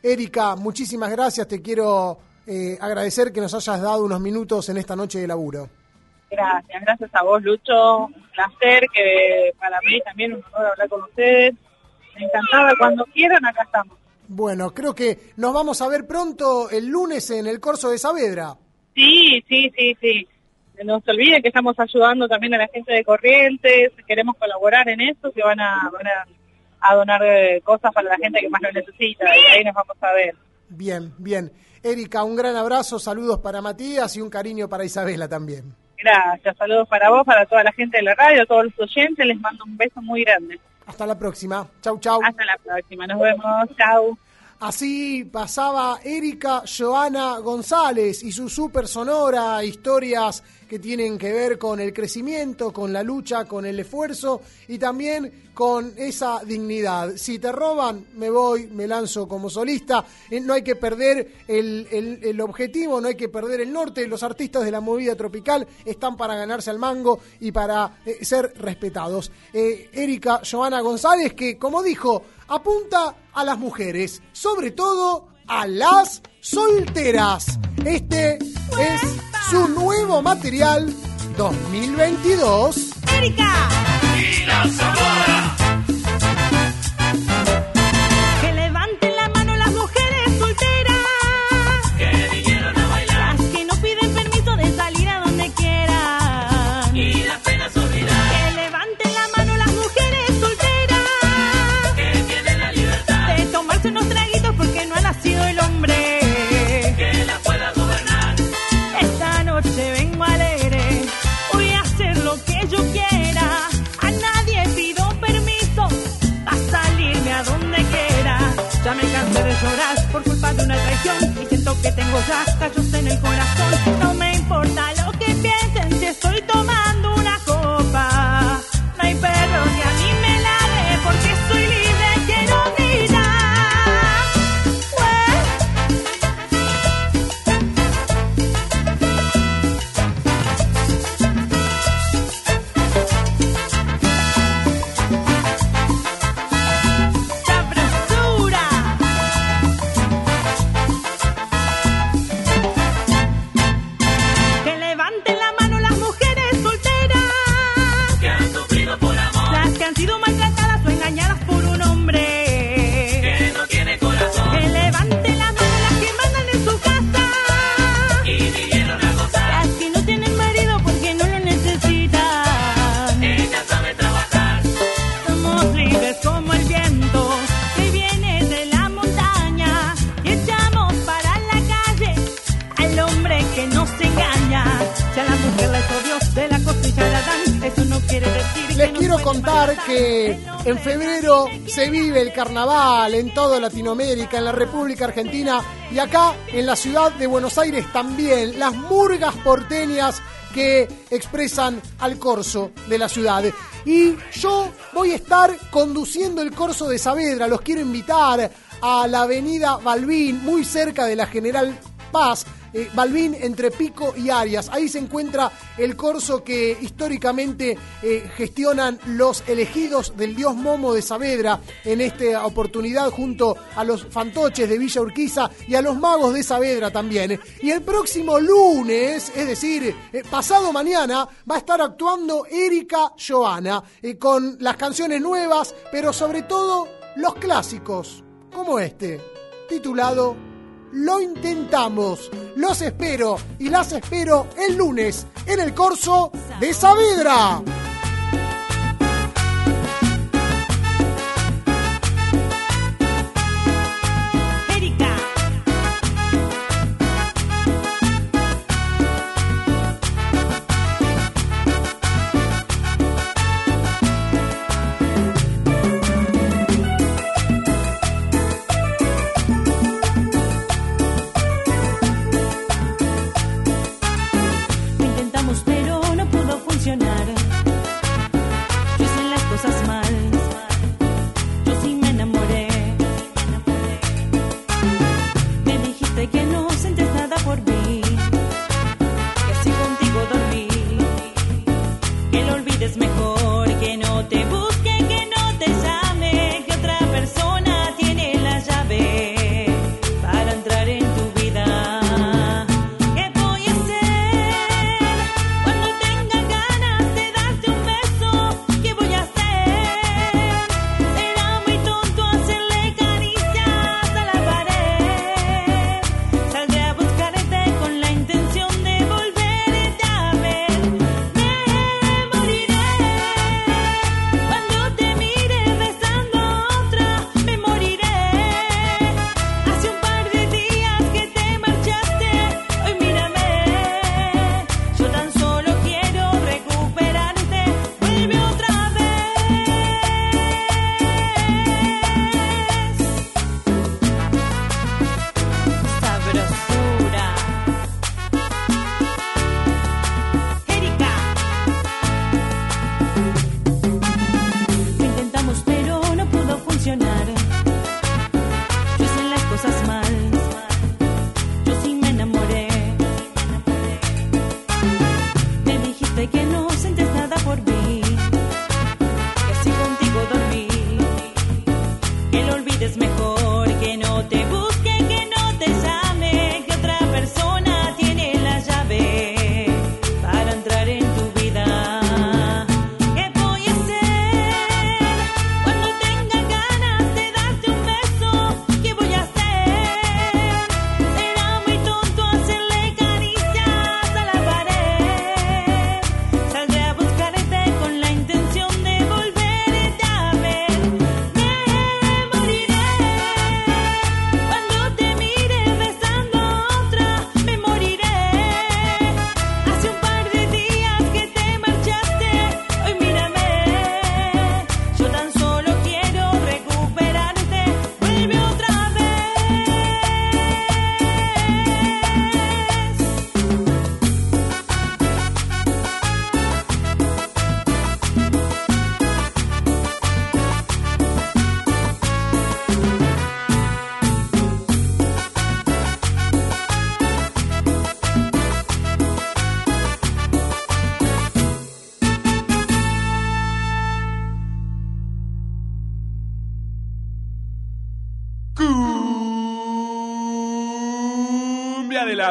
Erika, muchísimas gracias. Te quiero eh, agradecer que nos hayas dado unos minutos en esta noche de laburo.
Gracias, gracias a vos, Lucho. Un placer, que para mí también un honor hablar con ustedes. Encantada, cuando quieran, acá estamos.
Bueno, creo que nos vamos a ver pronto el lunes en el Corso de Saavedra.
Sí, sí, sí, sí. No se olviden que estamos ayudando también a la gente de Corrientes, queremos colaborar en eso, que van a, van a, a donar eh, cosas para la gente que más lo necesita, y ahí nos vamos a ver.
Bien, bien. Erika, un gran abrazo, saludos para Matías y un cariño para Isabela también.
Gracias, saludos para vos, para toda la gente de la radio, a todos los oyentes, les mando un beso muy grande.
Hasta la próxima. Chau, chau.
Hasta la próxima, nos vemos, chao.
Así pasaba Erika Joana González y su super sonora, historias que tienen que ver con el crecimiento, con la lucha, con el esfuerzo y también con esa dignidad. Si te roban, me voy, me lanzo como solista. Eh, No hay que perder el, el- objetivo, no hay que perder el norte. Los artistas de la movida tropical están para ganarse al mango y para eh, ser respetados. Eh, Erika Joana González, que como dijo, apunta a las mujeres, sobre todo a las solteras. Este es su nuevo material 2022.
¡Erika! Que por culpa de una traición. Y siento que tengo ya callos en el corazón. Quiero contar que en febrero se vive el carnaval en toda Latinoamérica, en la República Argentina y acá en la ciudad de Buenos Aires también. Las murgas porteñas que expresan al corso de la ciudad. Y yo voy a estar conduciendo el corso de Saavedra. Los quiero invitar a la avenida Balbín, muy cerca de la General Paz. Eh, Balbín entre Pico y Arias. Ahí se encuentra el corso que históricamente eh, gestionan los elegidos del dios Momo de Saavedra en esta oportunidad junto a los fantoches de Villa Urquiza y a los magos de Saavedra también. Y el próximo lunes, es decir, eh, pasado mañana, va a estar actuando Erika Joana eh, con las canciones nuevas, pero sobre todo los clásicos, como este, titulado lo intentamos. Los espero y las espero el lunes en el corso de Saavedra.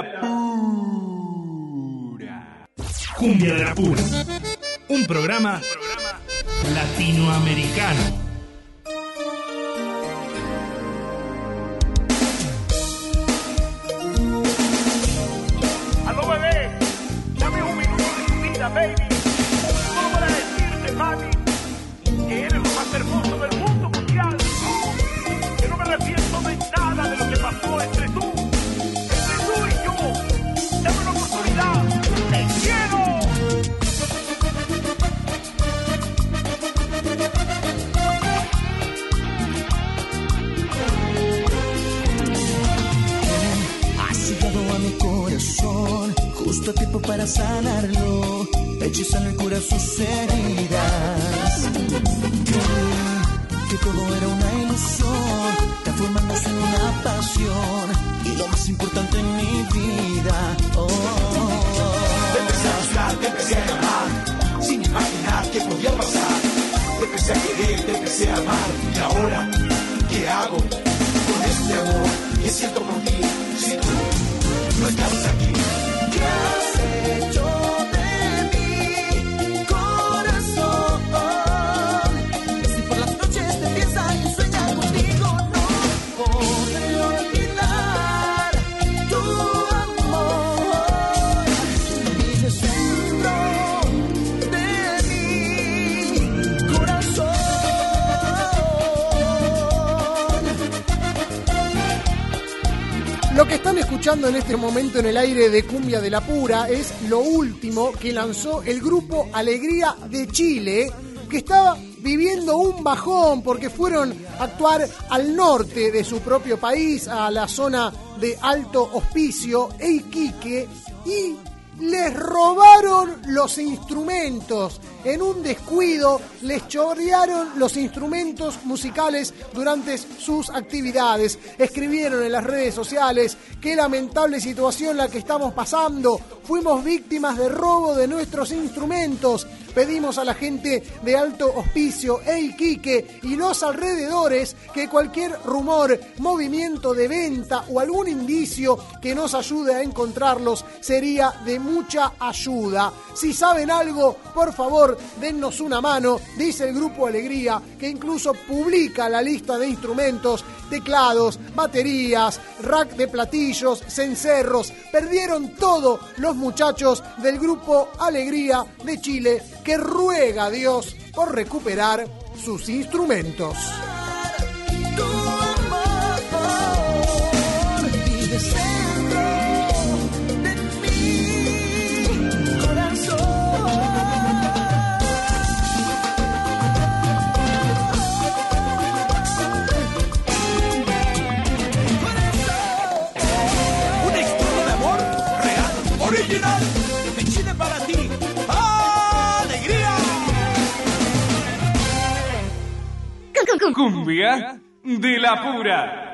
Pura.
Cumbia de la Pura. Un programa latinoamericano.
Sanarlo, hechizando y curar sus
escuchando en este momento en el aire de Cumbia de la Pura es lo último que lanzó el grupo Alegría de Chile, que estaba viviendo un bajón porque fueron a actuar al norte de su propio país, a la zona de Alto Hospicio e y les robaron los instrumentos. En un descuido les chorrearon los instrumentos musicales durante sus actividades. Escribieron en las redes sociales qué lamentable situación la que estamos pasando. Fuimos víctimas de robo de nuestros instrumentos. Pedimos a la gente de Alto Hospicio e Iquique y los alrededores que cualquier rumor, movimiento de venta o algún indicio que nos ayude a encontrarlos sería de mucha ayuda. Si saben algo, por favor, dennos una mano, dice el grupo Alegría, que incluso publica la lista de instrumentos, teclados, baterías, rack de platillos, cencerros. Perdieron todo los muchachos del grupo Alegría de Chile que ruega a Dios por recuperar sus instrumentos.
De
la pura.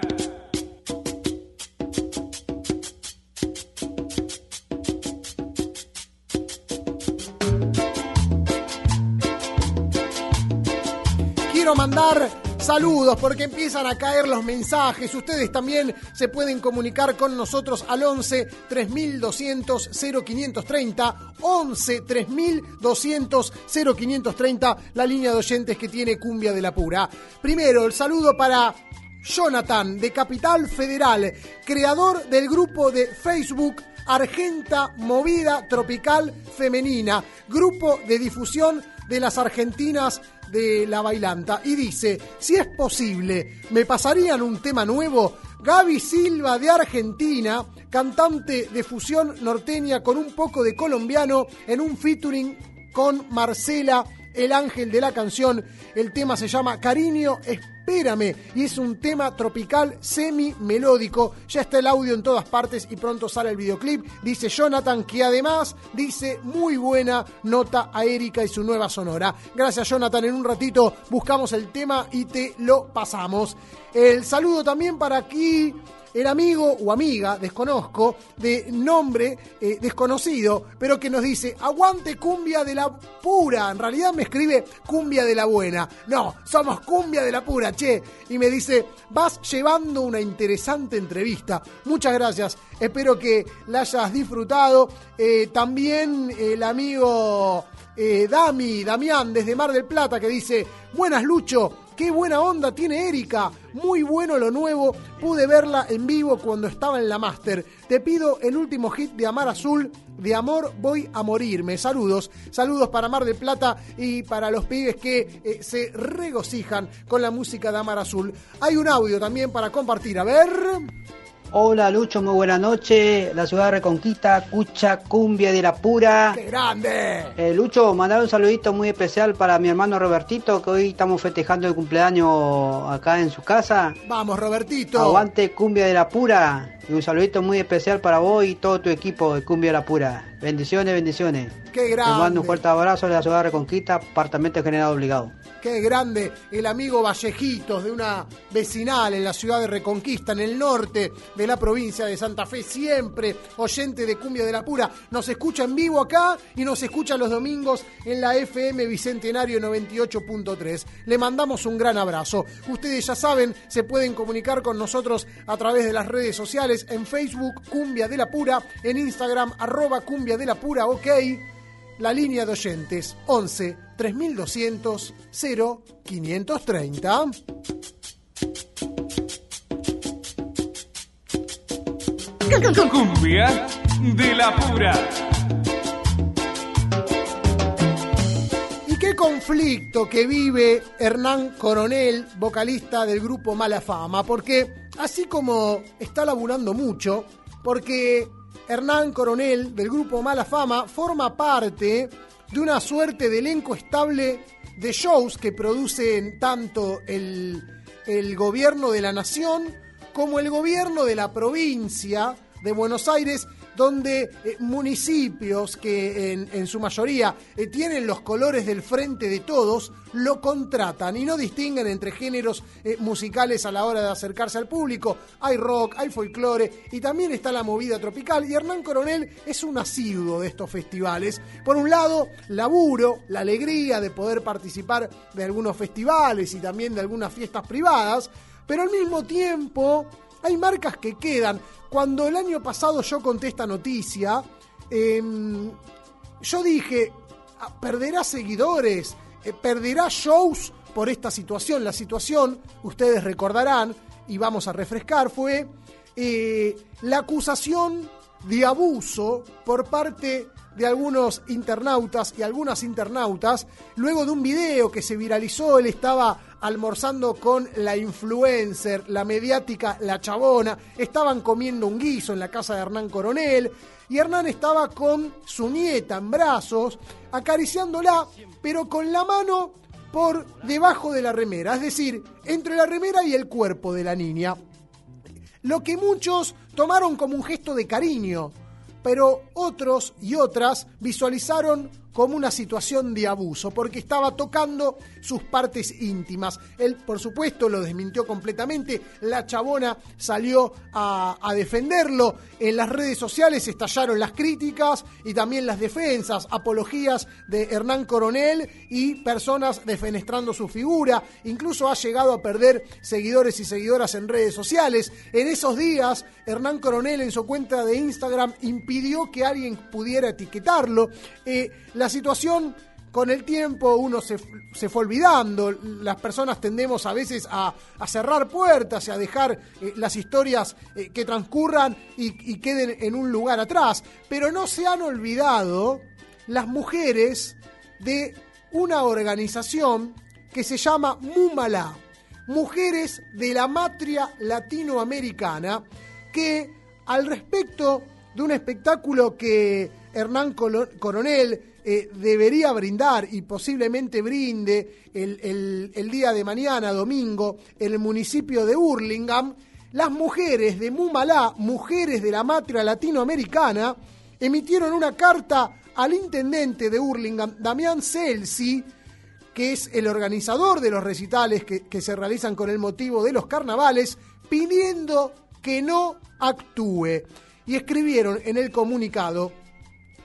Quiero mandar saludos porque empiezan a caer los mensajes. Ustedes también se pueden comunicar con nosotros al 11 3200 0530. 11 3200 0530, la línea de oyentes que tiene Cumbia de la Pura. Primero, el saludo para Jonathan de Capital Federal, creador del grupo de Facebook Argenta Movida Tropical Femenina, grupo de difusión de las argentinas de la bailanta. Y dice, si es posible, ¿me pasarían un tema nuevo? Gaby Silva de Argentina, cantante de fusión norteña con un poco de colombiano en un featuring con Marcela, el ángel de la canción. El tema se llama Cariño, espérame. Y es un tema tropical semi-melódico. Ya está el audio en todas partes y pronto sale el videoclip. Dice Jonathan que además dice muy buena nota a Erika y su nueva sonora. Gracias Jonathan. En un ratito buscamos el tema y te lo pasamos. El saludo también para aquí el amigo o amiga, desconozco, de nombre eh, desconocido, pero que nos dice, aguante cumbia de la pura. En realidad me escribe cumbia de la buena. No, somos cumbia de la pura, che. Y me dice, vas llevando una interesante entrevista. Muchas gracias. Espero que la hayas disfrutado. Eh, también el amigo eh, Dami, Damián, desde Mar del Plata, que dice, buenas Lucho. Qué buena onda tiene Erika. Muy bueno lo nuevo. Pude verla en vivo cuando estaba en la Master. Te pido el último hit de Amar Azul. De amor voy a morirme. Saludos. Saludos para Mar del Plata y para los pibes que eh, se regocijan con la música de Amar Azul. Hay un audio también para compartir. A ver.
Hola Lucho, muy buena noche. La ciudad de Reconquista, Cucha, Cumbia de la Pura.
¡Qué grande!
Eh, Lucho, mandar un saludito muy especial para mi hermano Robertito, que hoy estamos festejando el cumpleaños acá en su casa.
Vamos, Robertito.
Aguante Cumbia de la Pura. Y un saludito muy especial para vos y todo tu equipo de Cumbia La Pura. Bendiciones, bendiciones.
Qué
Te
grande.
mando un fuerte abrazo de la ciudad de Reconquista, Apartamento General Obligado.
Qué grande el amigo Vallejitos de una vecinal en la ciudad de Reconquista, en el norte de la provincia de Santa Fe, siempre oyente de Cumbia de la Pura. Nos escucha en vivo acá y nos escucha los domingos en la FM Bicentenario 98.3. Le mandamos un gran abrazo. Ustedes ya saben, se pueden comunicar con nosotros a través de las redes sociales, en Facebook Cumbia de la Pura, en Instagram arroba Cumbia de la Pura, ok. La línea de oyentes 11 3200 0530.
Cumbia de la pura.
¿Y qué conflicto que vive Hernán Coronel, vocalista del grupo Mala Fama? Porque así como está laburando mucho, porque Hernán Coronel del grupo Mala Fama forma parte de una suerte de elenco estable de shows que producen tanto el, el gobierno de la nación como el gobierno de la provincia de Buenos Aires, donde eh, municipios que en, su mayoría eh, tienen los colores del frente de todos, lo contratan y no distinguen entre géneros eh, musicales a la hora de acercarse al público. Hay rock, hay folclore y también está la movida tropical. Y Hernán Coronel es un asiduo de estos festivales. Por un lado, laburo, la alegría de poder participar de algunos festivales y también de algunas fiestas privadas, pero al mismo tiempo hay marcas que quedan. Cuando el año pasado yo conté esta noticia, em, yo dije, "Ah, perderá seguidores, eh, perderá shows por esta situación. La situación, ustedes recordarán, y vamos a refrescar, fue eh, la acusación de abuso por parte de algunos internautas y algunas internautas, luego de un video que se viralizó, él estaba almorzando con la influencer, la mediática, la chabona, estaban comiendo un guiso en la casa de Hernán Coronel, y Hernán estaba con su nieta en brazos, acariciándola, pero con la mano por debajo de la remera, es decir, entre la remera y el cuerpo de la niña. Lo que muchos tomaron como un gesto de cariño, pero otros y otras visualizaron como una situación de abuso, porque estaba tocando sus partes íntimas. Él, por supuesto, lo desmintió completamente, la chabona salió a, defenderlo, en las redes sociales estallaron las críticas y también las defensas, apologías de Hernán Coronel y personas defenestrando su figura, incluso ha llegado a perder seguidores y seguidoras en redes sociales. En esos días, Hernán Coronel en su cuenta de Instagram impidió que alguien pudiera etiquetarlo. Eh, situación con el tiempo uno se, se, fue olvidando, las personas tendemos a veces a, a cerrar puertas y a dejar eh, las historias eh, que transcurran y, y, queden en un lugar atrás, pero no se han olvidado las mujeres de una organización que se llama Mumala, Mujeres de la Matria Latinoamericana, que al respecto de un espectáculo que Hernán Coronel eh, debería brindar y posiblemente brinde el, el, día de mañana, domingo, en el municipio de Hurlingham, las mujeres de Mumalá, mujeres de la matria latinoamericana, emitieron una carta al intendente de Hurlingham, Damián Celsi, que es el organizador de los recitales que, que se realizan con el motivo de los carnavales, pidiendo que no actúe. Y escribieron en el comunicado,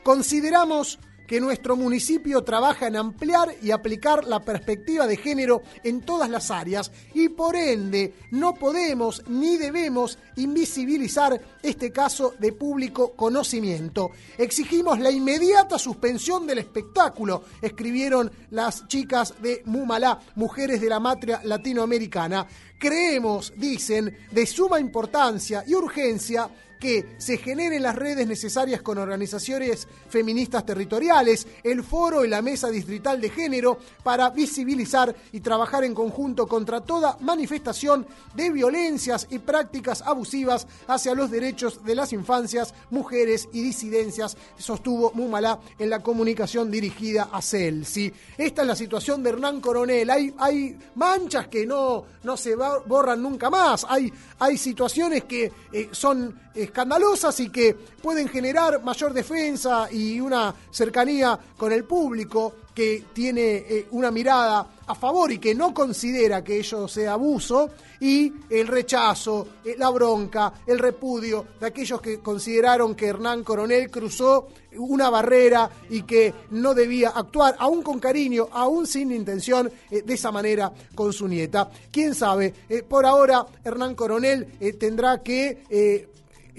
consideramos que nuestro municipio trabaja en ampliar y aplicar la perspectiva de género en todas las áreas y por ende no podemos ni debemos invisibilizar este caso de público conocimiento. Exigimos la inmediata suspensión del espectáculo, escribieron las chicas de Mumalá, Mujeres de la Matria Latinoamericana. Creemos, dicen, de suma importancia y urgencia que se generen las redes necesarias con organizaciones feministas territoriales, el foro y la mesa distrital de género para visibilizar y trabajar en conjunto contra toda manifestación de violencias y prácticas abusivas hacia los derechos de las infancias, mujeres y disidencias, sostuvo Mumalá en la comunicación dirigida a Celsi. Esta es la situación de Hernán Coronel. Hay, hay manchas que no, no se borran nunca más. Hay, hay situaciones que eh, son escandalosas y que pueden generar mayor defensa y una cercanía con el público que tiene eh, una mirada a favor y que no considera que ello sea abuso, y el rechazo, eh, la bronca, el repudio de aquellos que consideraron que Hernán Coronel cruzó una barrera y que no debía actuar, aún con cariño, aún sin intención, eh, de esa manera con su nieta. ¿Quién sabe? Por ahora, Hernán Coronel tendrá que...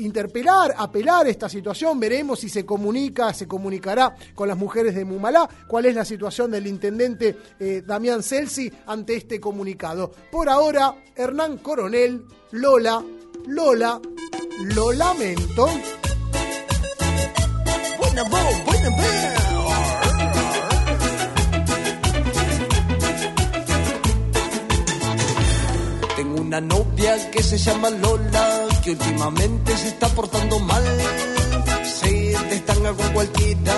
interpelar, apelar esta situación, veremos si se comunica, se comunicará con las mujeres de Mumalá, cuál es la situación del intendente eh, Damián Celsi ante este comunicado. Por ahora, Hernán Coronel, Lola, Lola, lo lamento.
Una novia que se llama Lola, que últimamente se está portando mal. Se destanga con cualquiera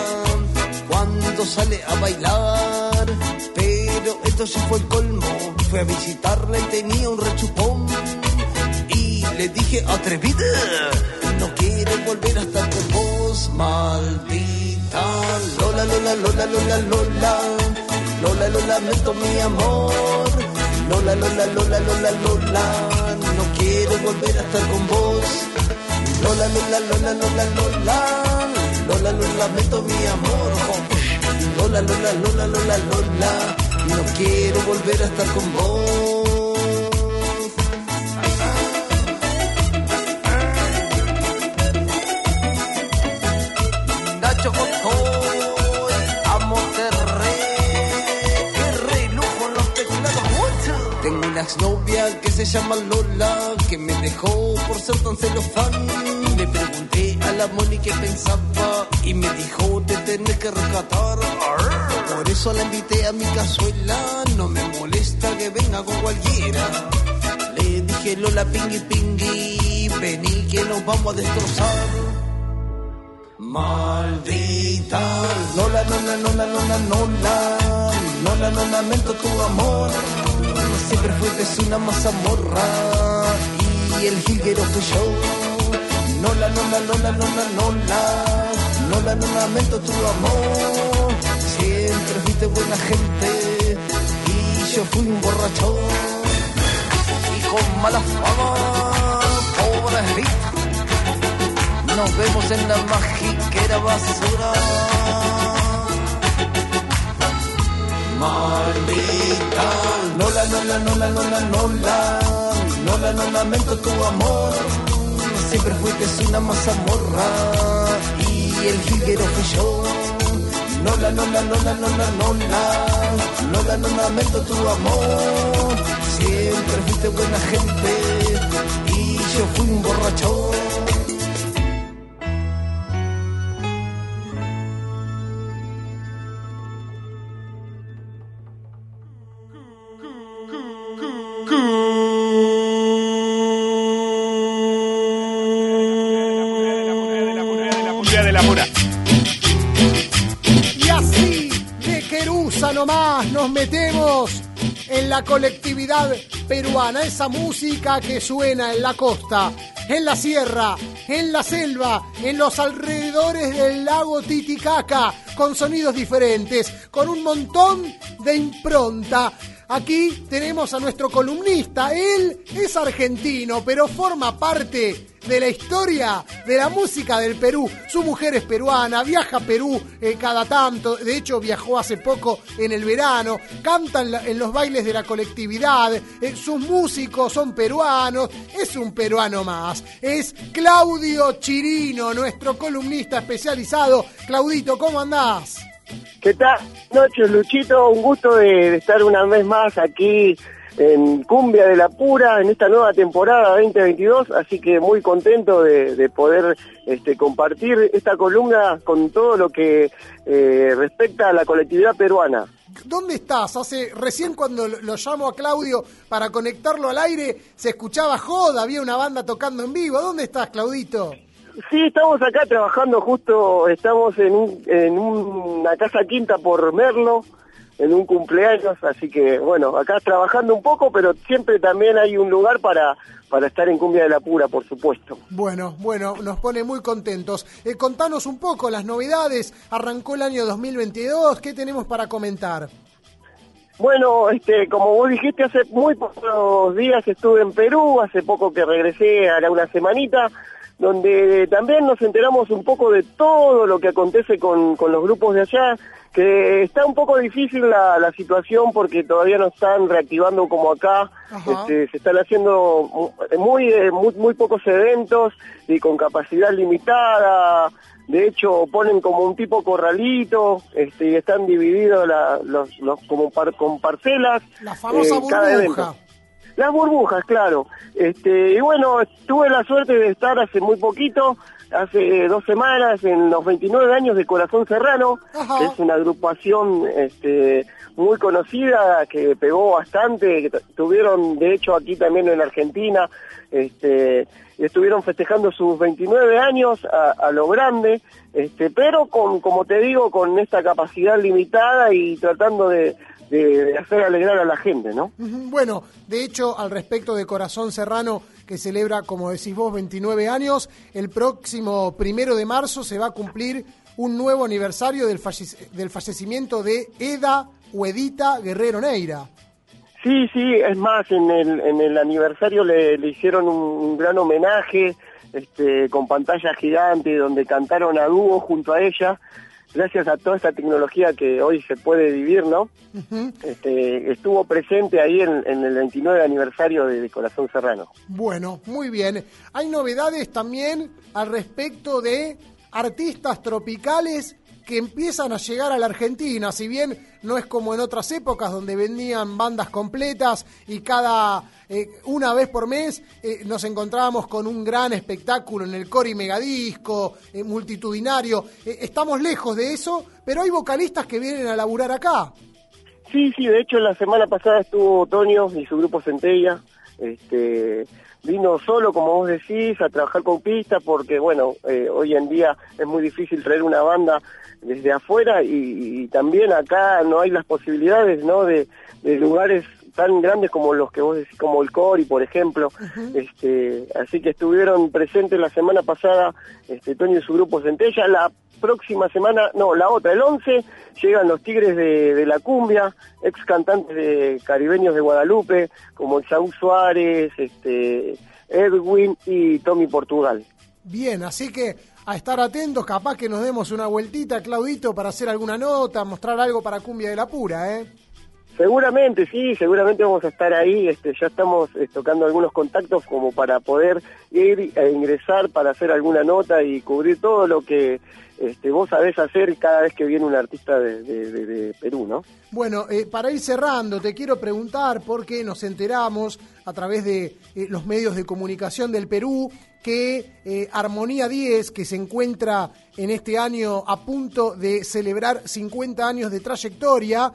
cuando sale a bailar. Pero esto sí fue el colmo. Fue a visitarla y tenía un rechupón. Y le dije, atrevida, no quiero volver a estar con vos, maldita. Lola, Lola, Lola, Lola, Lola. Lola, lo lamento, mi amor. Lola, Lola, Lola, Lola, Lola, no quiero volver a estar con vos. Lola, Lola, Lola, Lola, Lola, Lola, lo lamento, mi amor. Lola, Lola, Lola, Lola, Lola, no quiero volver a estar con vos. Exnovia que se llama Lola, que me dejó por ser tan celofán. Le pregunté a la Moni qué pensaba y me dijo te tenés que rescatar. Por eso la invité a mi cazuela, no me molesta que venga con cualquiera. Le dije Lola pingui pingui, vení que nos vamos a destrozar. Maldita Lola, Lola, Lola, Lola, Lola Lola, no lamento tu amor Siempre fuiste una mazamorra Y el jilguero fui yo Lola, Lola, Lola, Lola, Lola Lola, no lamento tu amor Siempre fuiste buena gente Y yo fui un borracho Y con mala fama Pobre nos vemos en la magiquera basura. Maldita. Lola, Lola, Lola, Lola, Lola. Lola, no lamento tu amor. Siempre fuiste una mazamorra. Y el jilguero fui yo. Lola, Lola, Lola, Lola, Lola. Lola, no lamento tu amor. Siempre fuiste buena gente. Y yo fui un borracho.
La
colectividad peruana, esa música que suena en la costa, en la sierra, en la selva, en los alrededores del lago Titicaca, con sonidos diferentes, con un montón de impronta. Aquí tenemos a nuestro columnista, él es argentino, pero forma parte de la historia de la música del Perú. Su mujer es peruana, viaja a Perú eh, cada tanto, de hecho viajó hace poco en el verano, canta en, los bailes de la colectividad, eh, sus músicos son peruanos, es un peruano más. Es Claudio Chirino, nuestro columnista especializado. Claudito, ¿cómo andás?
¿Qué tal? Noches, Luchito. Un gusto de, estar una vez más aquí en Cumbia de la Pura en esta nueva temporada 2022. Así que muy contento de, de poder este, compartir esta columna con todo lo que eh, respecta a la colectividad peruana.
¿Dónde estás? Hace recién cuando lo, lo llamo a Claudio para conectarlo al aire, se escuchaba joda, había una banda tocando en vivo. ¿Dónde estás, Claudito?
Sí, estamos acá trabajando justo, estamos en, un- en una casa quinta por Merlo, en un cumpleaños, así que bueno, acá trabajando un poco, pero siempre también hay un lugar para, para estar en Cumbia de la Pura, por supuesto.
Bueno, bueno, nos pone muy contentos. Eh, contanos un poco las novedades. Arrancó el año 2022. ¿Qué tenemos para comentar?
Bueno, este, como vos dijiste, hace muy pocos días estuve en Perú, hace poco que regresé, hará una semanita, donde también nos enteramos un poco de todo lo que acontece con, con los grupos de allá, que está un poco difícil la, la situación porque todavía no están reactivando como acá, este, se están haciendo mu- muy, eh, muy, muy pocos eventos y con capacidad limitada, de hecho ponen como un tipo corralito este, y están divididos la- los, los, como par- con parcelas.
La famosa
eh, cada
burbuja.
evento. Las burbujas, claro. Este, y bueno, tuve la suerte de estar hace muy poquito, hace dos semanas, en los 29 años de Corazón Serrano, que es una agrupación este, muy conocida, que pegó bastante, que tuvieron, de hecho, aquí también en Argentina, este, estuvieron festejando sus 29 años a, a lo grande, este, pero con, como te digo, con esta capacidad limitada y tratando de, de- hacer alegrar a la gente, ¿no?
Bueno, de hecho, al respecto de Corazón Serrano, que celebra, como decís vos, 29 años, el próximo primero de marzo se va a cumplir un nuevo aniversario del, falle- del fallecimiento de Eda o Edita Guerrero Neira.
Sí, sí, es más, en el, en el aniversario le, le hicieron un, un gran homenaje este, con pantalla gigante donde cantaron a dúo junto a ella, gracias a toda esta tecnología que hoy se puede vivir, ¿no? Este, estuvo presente ahí en, en el 29 aniversario de, de Corazón Serrano.
Bueno, muy bien. Hay novedades también al respecto de artistas tropicales que empiezan a llegar a la Argentina, si bien no es como en otras épocas donde vendían bandas completas y cada eh, una vez por mes eh, nos encontrábamos con un gran espectáculo en el Cori Megadisco, eh, multitudinario. Eh, estamos lejos de eso, pero hay vocalistas que vienen a laburar acá.
Sí, sí, de hecho la semana pasada estuvo Toño y su grupo Centella, este, vino solo, como vos decís, a trabajar con pistas porque, bueno, hoy en día es muy difícil traer una banda desde afuera y, y también acá no hay las posibilidades, ¿no?, de, de lugares tan grandes como los que vos decís, como el Cori, por ejemplo. este, así que estuvieron presentes la semana pasada este, Toño y su grupo Centella. La próxima semana, no, la otra, el 11, llegan los Tigres de, de la Cumbia, ex cantantes de caribeños de Guadalupe, como Saúl Suárez, este, Edwin y Tommy Portugal.
Bien, así que a estar atentos, capaz que nos demos una vueltita, Claudito, para hacer alguna nota, mostrar algo para Cumbia de la Pura, ¿eh?
Seguramente, sí, seguramente vamos a estar ahí, este, ya estamos eh, tocando algunos contactos como para poder ir e ingresar para hacer alguna nota y cubrir todo lo que este, vos sabés hacer cada vez que viene un artista de, Perú, ¿no?
Bueno, eh, para ir cerrando, te quiero preguntar, porque nos enteramos a través de eh, los medios de comunicación del Perú, que eh, Armonía 10, que se encuentra en este año a punto de celebrar 50 años de trayectoria,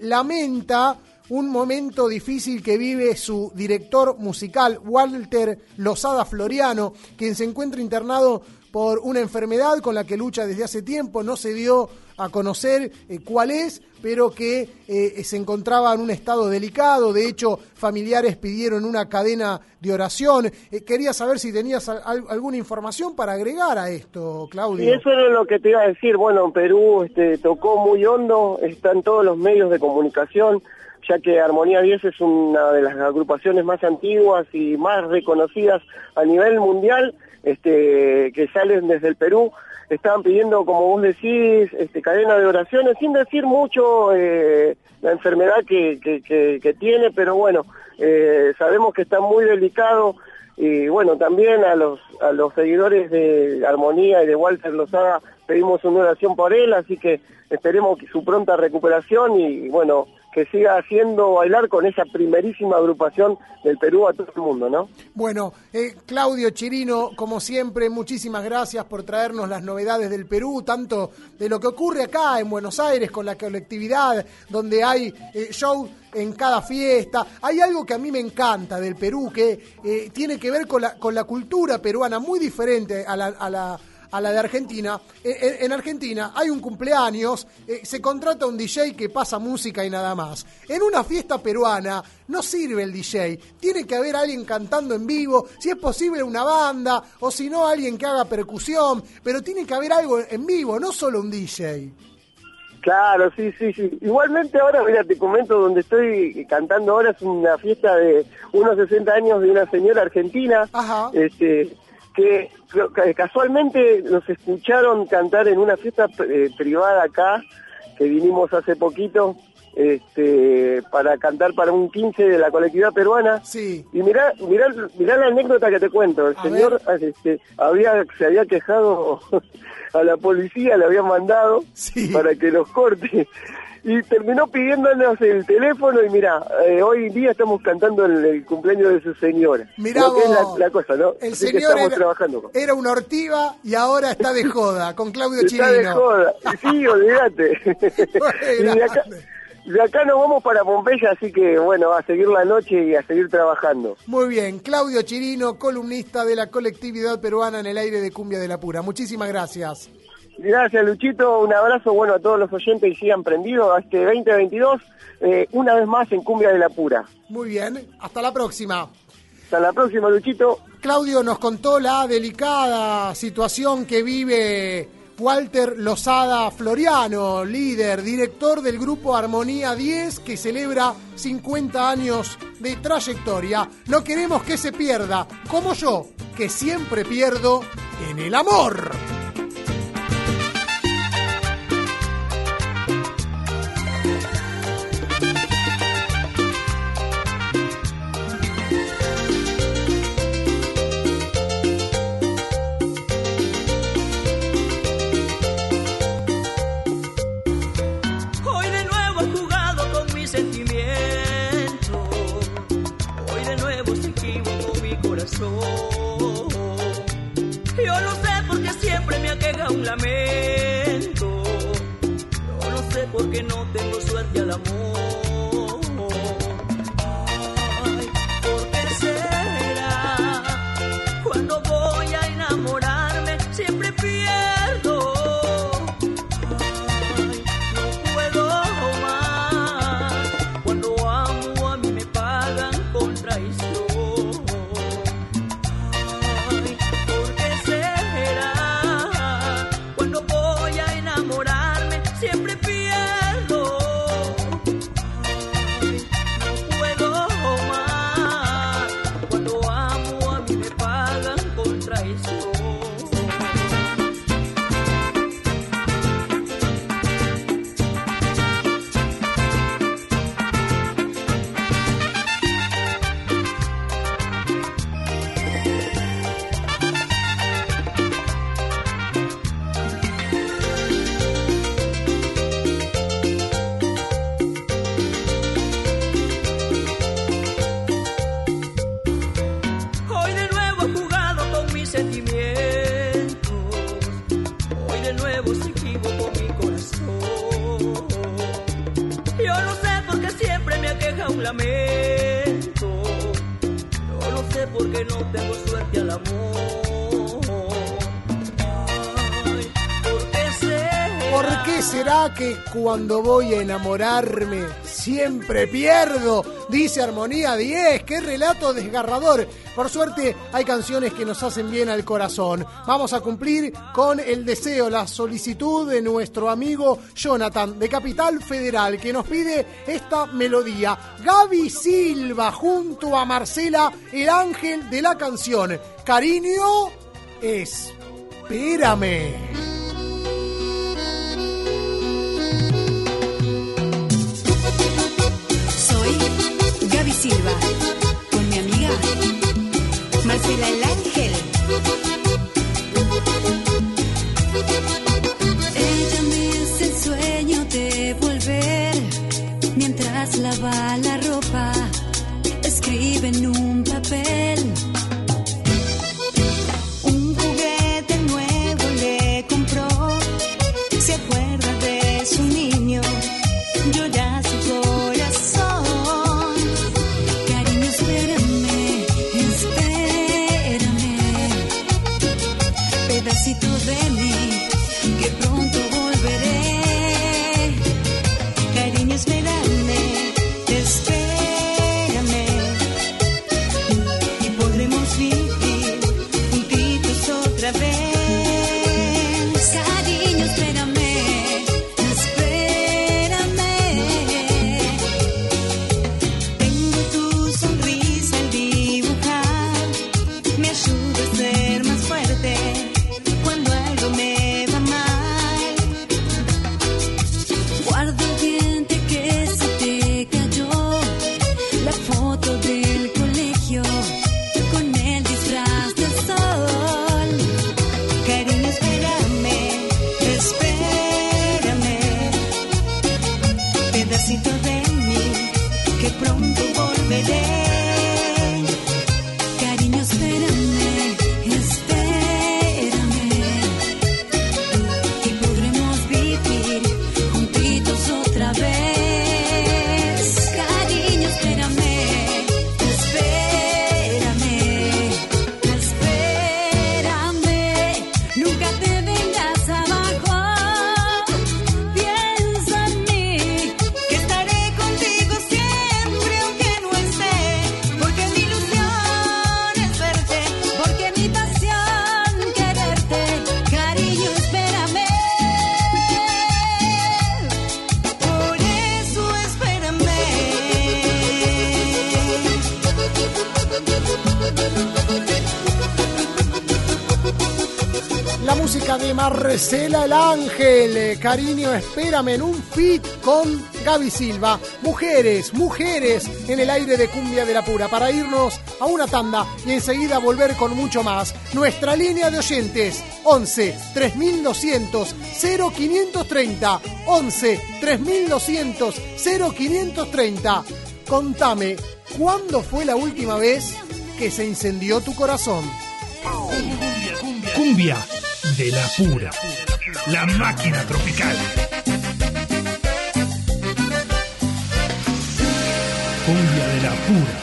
lamenta un momento difícil que vive su director musical, Walter Lozada Floriano, quien se encuentra internado por una enfermedad con la que lucha desde hace tiempo, no se dio a conocer eh, cuál es, pero que eh, se encontraba en un estado delicado, de hecho familiares pidieron una cadena de oración. Eh, quería saber si tenías al- al- alguna información para agregar a esto, Claudio.
Y eso era lo que te iba a decir. Bueno, en Perú este, tocó muy hondo, está en todos los medios de comunicación, ya que Armonía 10 es una de las agrupaciones más antiguas y más reconocidas a nivel mundial, este, que salen desde el Perú. Estaban pidiendo, como vos decís, este, cadena de oraciones, sin decir mucho eh, la enfermedad que, que, tiene, pero bueno, eh, sabemos que está muy delicado y bueno, también a los, a los seguidores de Armonía y de Walter Lozada pedimos una oración por él, así que esperemos su pronta recuperación y bueno, que siga haciendo bailar con esa primerísima agrupación del Perú a todo el mundo, ¿no?
Bueno, eh, Claudio Chirino, como siempre, muchísimas gracias por traernos las novedades del Perú, tanto de lo que ocurre acá en Buenos Aires con la colectividad, donde hay eh, show en cada fiesta. Hay algo que a mí me encanta del Perú, que eh, tiene que ver con la, con la cultura peruana, muy diferente a la, a la a la de Argentina. En, en Argentina hay un cumpleaños, eh, se contrata un DJ que pasa música y nada más. En una fiesta peruana no sirve el DJ, tiene que haber alguien cantando en vivo, si es posible una banda, o si no alguien que haga percusión, pero tiene que haber algo en vivo, no solo un DJ.
Claro, sí, sí, sí. Igualmente ahora, mira, te comento donde estoy cantando ahora es una fiesta de unos 60 años de una señora argentina, este, que ca- casualmente nos escucharon cantar en una fiesta eh, privada acá, que vinimos hace poquito, este, para cantar para un 15 de la colectividad peruana.
Sí.
Y mirá, mirá, mirá la anécdota que te cuento. El
A
señor este, había, se había quejado a la policía, le habían mandado para que los corte. Y terminó pidiéndonos el teléfono y mira, eh, hoy día estamos cantando el, el cumpleaños de su señora.
Mirá
Lo que es la, cosa, ¿no?
El
Así
señor
estamos
era,
trabajando con.
era una ortiva y ahora está de joda con Claudio
Está de
Chirino.
joda. Sí, olvídate. y de acá, de acá nos vamos para Pompeya, así que bueno, a seguir la noche y a seguir trabajando.
Muy bien, Claudio Chirino, columnista de la colectividad peruana en el aire de Cumbia de la Pura. Muchísimas gracias.
Gracias, Luchito. Un abrazo bueno a todos los oyentes y sigan prendidos a este 2022, eh, una vez más en Cumbia de la Pura.
Muy bien, hasta la próxima.
Hasta la próxima, Luchito.
Claudio nos contó la delicada situación que vive Walter Lozada Floriano, líder, director del grupo Armonía 10, que celebra 50 años de trayectoria. No queremos que se pierda, como yo, que siempre pierdo en el amor.
Yo no sé por qué siempre me aqueja un lamento. Yo no sé por qué no tengo suerte al amor.
Que cuando voy a enamorarme siempre pierdo? Dice Armonía 10, qué relato desgarrador. Por suerte hay canciones que nos hacen bien al corazón. Vamos a cumplir con el deseo, la solicitud de nuestro amigo Jonathan de Capital Federal que nos pide esta melodía. Gaby Silva junto a Marcela, el ángel de la canción. Cariño, espérame.
Con mi amiga Marcela el Ángel. Ella me hace el sueño de volver mientras lava la ropa, escribe en un
Ángel, eh, cariño, espérame en un fit con Gaby Silva. Mujeres, mujeres en el aire de Cumbia de la Pura para irnos a una tanda y enseguida volver con mucho más. Nuestra línea de oyentes 11 3200 0530 11 3200 0530. Contame, ¿cuándo fue la última vez que se incendió tu corazón?
Cumbia de la pura. La máquina tropical. Cumbia de la pura.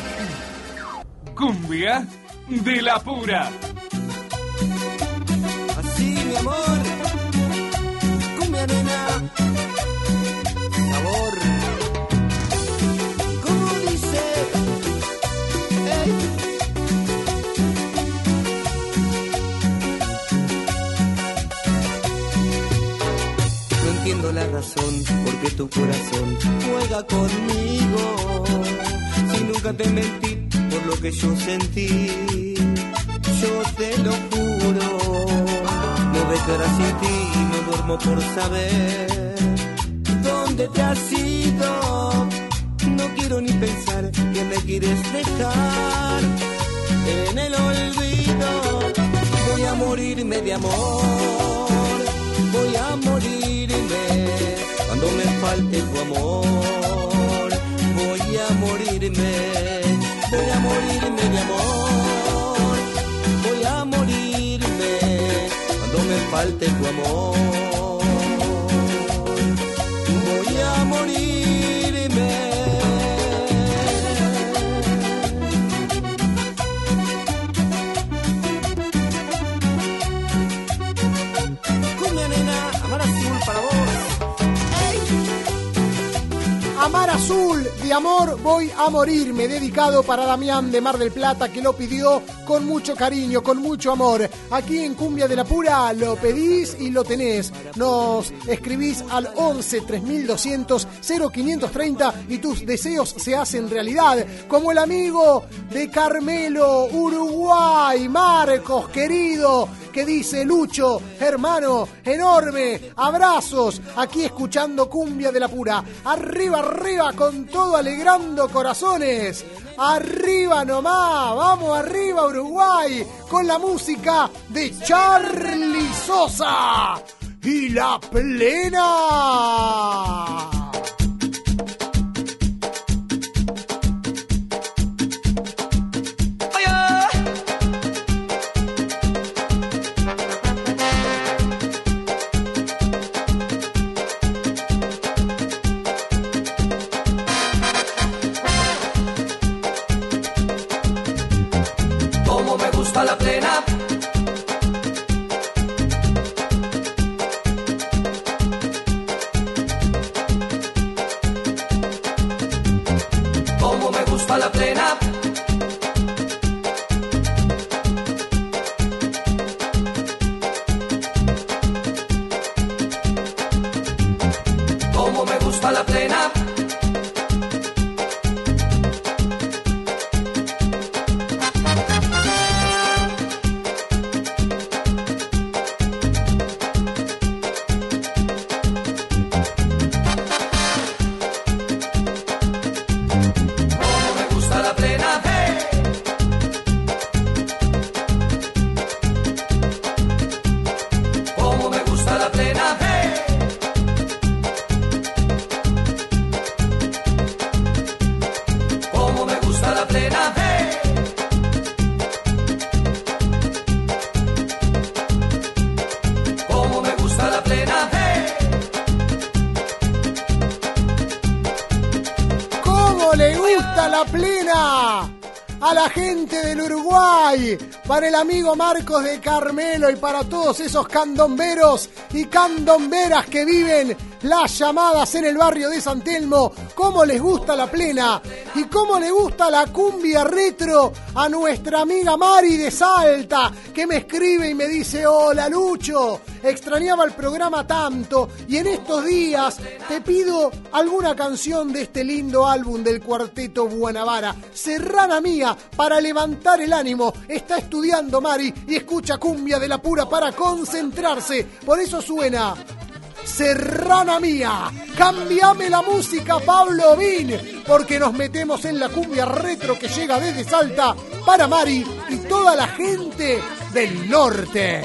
Cumbia de la pura.
Así, mi amor. Cumbia nena. Razón por qué tu corazón juega conmigo. Si nunca te mentí por lo que yo sentí, yo te lo juro. No dejarás sin ti y no duermo por saber dónde te has ido. No quiero ni pensar que me quieres dejar en el olvido. Voy a morirme de amor, voy a morirme falte tu amor. Voy a morirme, voy a morirme de amor, voy a morirme cuando me falte tu amor. Voy a morirme. Amar Azul,
de amor voy a morirme, dedicado para Damián de Mar del Plata que lo pidió con mucho cariño, con mucho amor. Aquí en Cumbia de la Pura lo pedís y lo tenés. Nos escribís al 11 3200 0530 y tus deseos se hacen realidad. Como el amigo de Carmelo, Uruguay, Marcos, querido, que dice Lucho, hermano, enorme, abrazos, aquí escuchando Cumbia de la Pura. Arriba, arriba, con todo alegrando corazones. Arriba nomás, vamos arriba Uruguay, con la música de Charlie Sosa y la plena. Para el amigo Marcos de Carmelo y para todos esos candomberos y candomberas que viven las llamadas en el barrio de San Telmo, cómo les gusta la plena y cómo le gusta la cumbia retro a nuestra amiga Mari de Salta, que me escribe y me dice, hola Lucho, extrañaba el programa tanto y en estos días te pido alguna canción de este lindo álbum del cuarteto Buenavara, Serrana Mía, para levantar el ánimo. Está estudiando Mari y escucha cumbia de la pura para concentrarse. Por eso suena Serrana Mía. Cambiame la música, Pablo Vin, porque nos metemos en la cumbia retro que llega desde Salta para Mari y toda la gente del norte.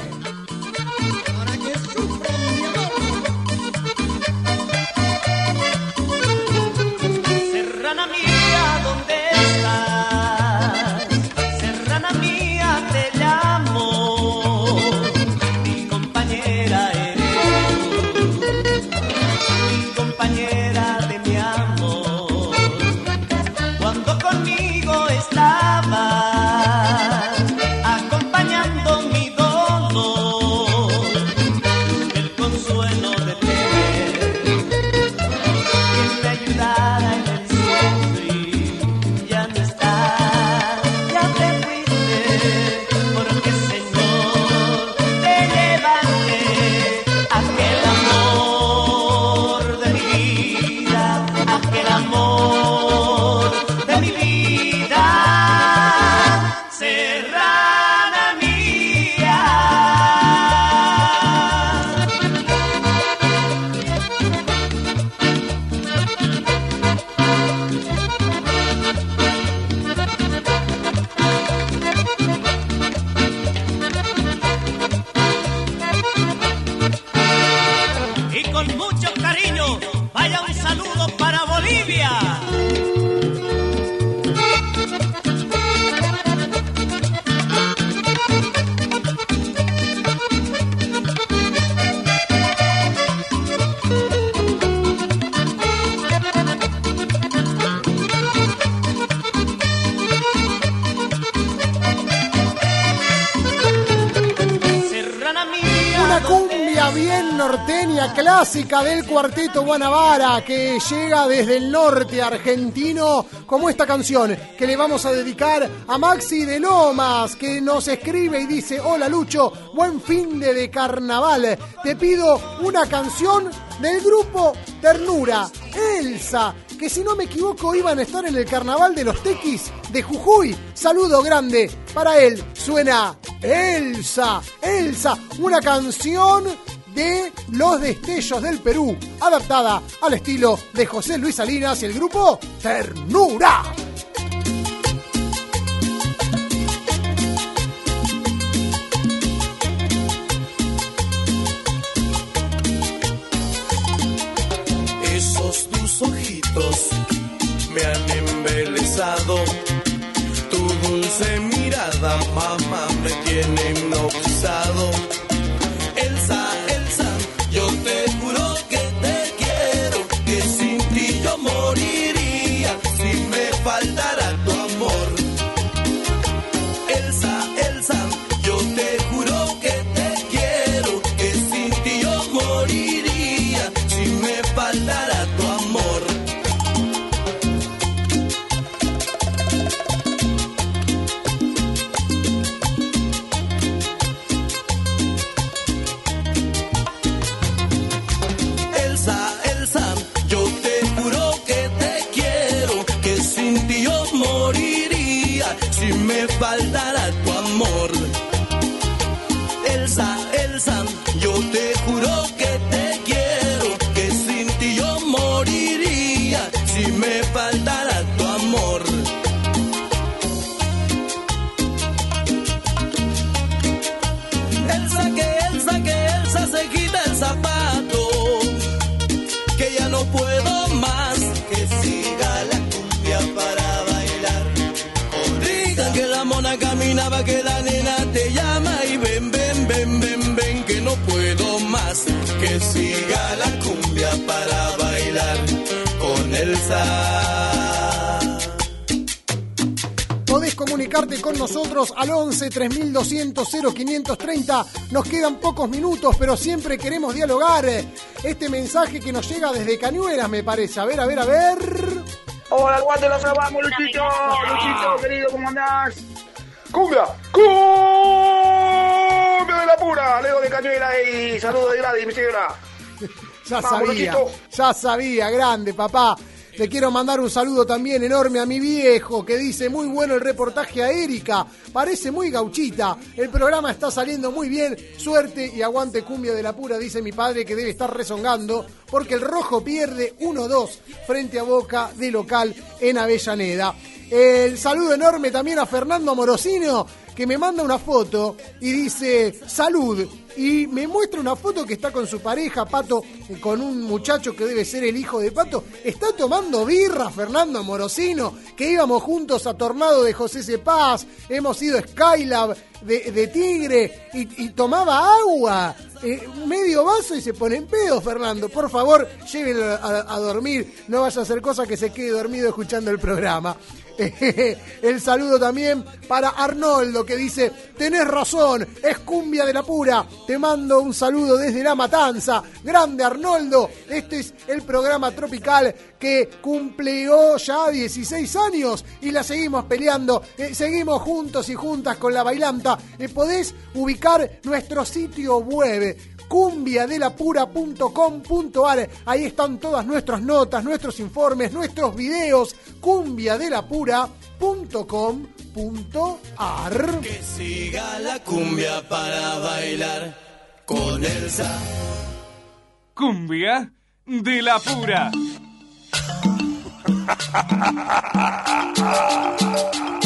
Del cuarteto Guanabara, que llega desde el norte argentino, como esta canción que le vamos a dedicar a Maxi de Lomas, que nos escribe y dice, hola Lucho, buen fin de, de carnaval, te pido una canción del grupo Ternura, Elsa, que si no me equivoco iban a estar en el carnaval de los Tequis de Jujuy. Saludo grande para él. Suena Elsa, Elsa, una canción de Los Destellos del Perú, adaptada al estilo de José Luis Salinas y el grupo Ternura.
Esos tus ojitos me han embelesado. Tu dulce mirada, mamá, me tiene hipnotizado.
Con nosotros al 11 3200 0530. Nos quedan pocos minutos, pero siempre queremos dialogar. Este mensaje que nos llega desde Cañuelas, me parece. A ver, a ver, a ver.
Hola, guante, lo salvamos, Luchito. Luchito, querido, ¿cómo andás?
¡Cumbia! ¡Cumbia de la pura! Leo de Cañuela y saludos de Gladys, mi señora.
Ya
Vamos,
sabía,
Luchito.
ya sabía, grande, papá. Le quiero mandar un saludo también enorme a mi viejo que dice muy bueno el reportaje a Erika. Parece muy gauchita. El programa está saliendo muy bien. Suerte y aguante cumbia de la pura, dice mi padre que debe estar rezongando porque el rojo pierde 1-2 frente a Boca de local en Avellaneda. El saludo enorme también a Fernando Morosino que me manda una foto y dice salud y me muestra una foto que está con su pareja, Pato, con un muchacho que debe ser el hijo de Pato. Está tomando birra Fernando Morosino, que íbamos juntos a Tornado de José Cepaz, hemos ido a Skylab de, Tigre y, tomaba agua. eh, medio vaso y se pone en pedo, Fernando. Por favor, llévenlo a, a dormir. No vaya a hacer cosa que se quede dormido escuchando el programa. El saludo también para Arnoldo que dice, tenés razón, es cumbia de la pura. Te mando un saludo desde La Matanza. Grande Arnoldo, este es el programa tropical que cumplió ya 16 años y la seguimos peleando. Eh, seguimos juntos y juntas con la bailanta. Eh, podés ubicar nuestro sitio web cumbiadelapura.com.ar. Ahí están todas nuestras notas, nuestros informes, nuestros videos. cumbiadelapura.com.ar.
Que siga la cumbia para bailar con Elsa.
Cumbia de la pura.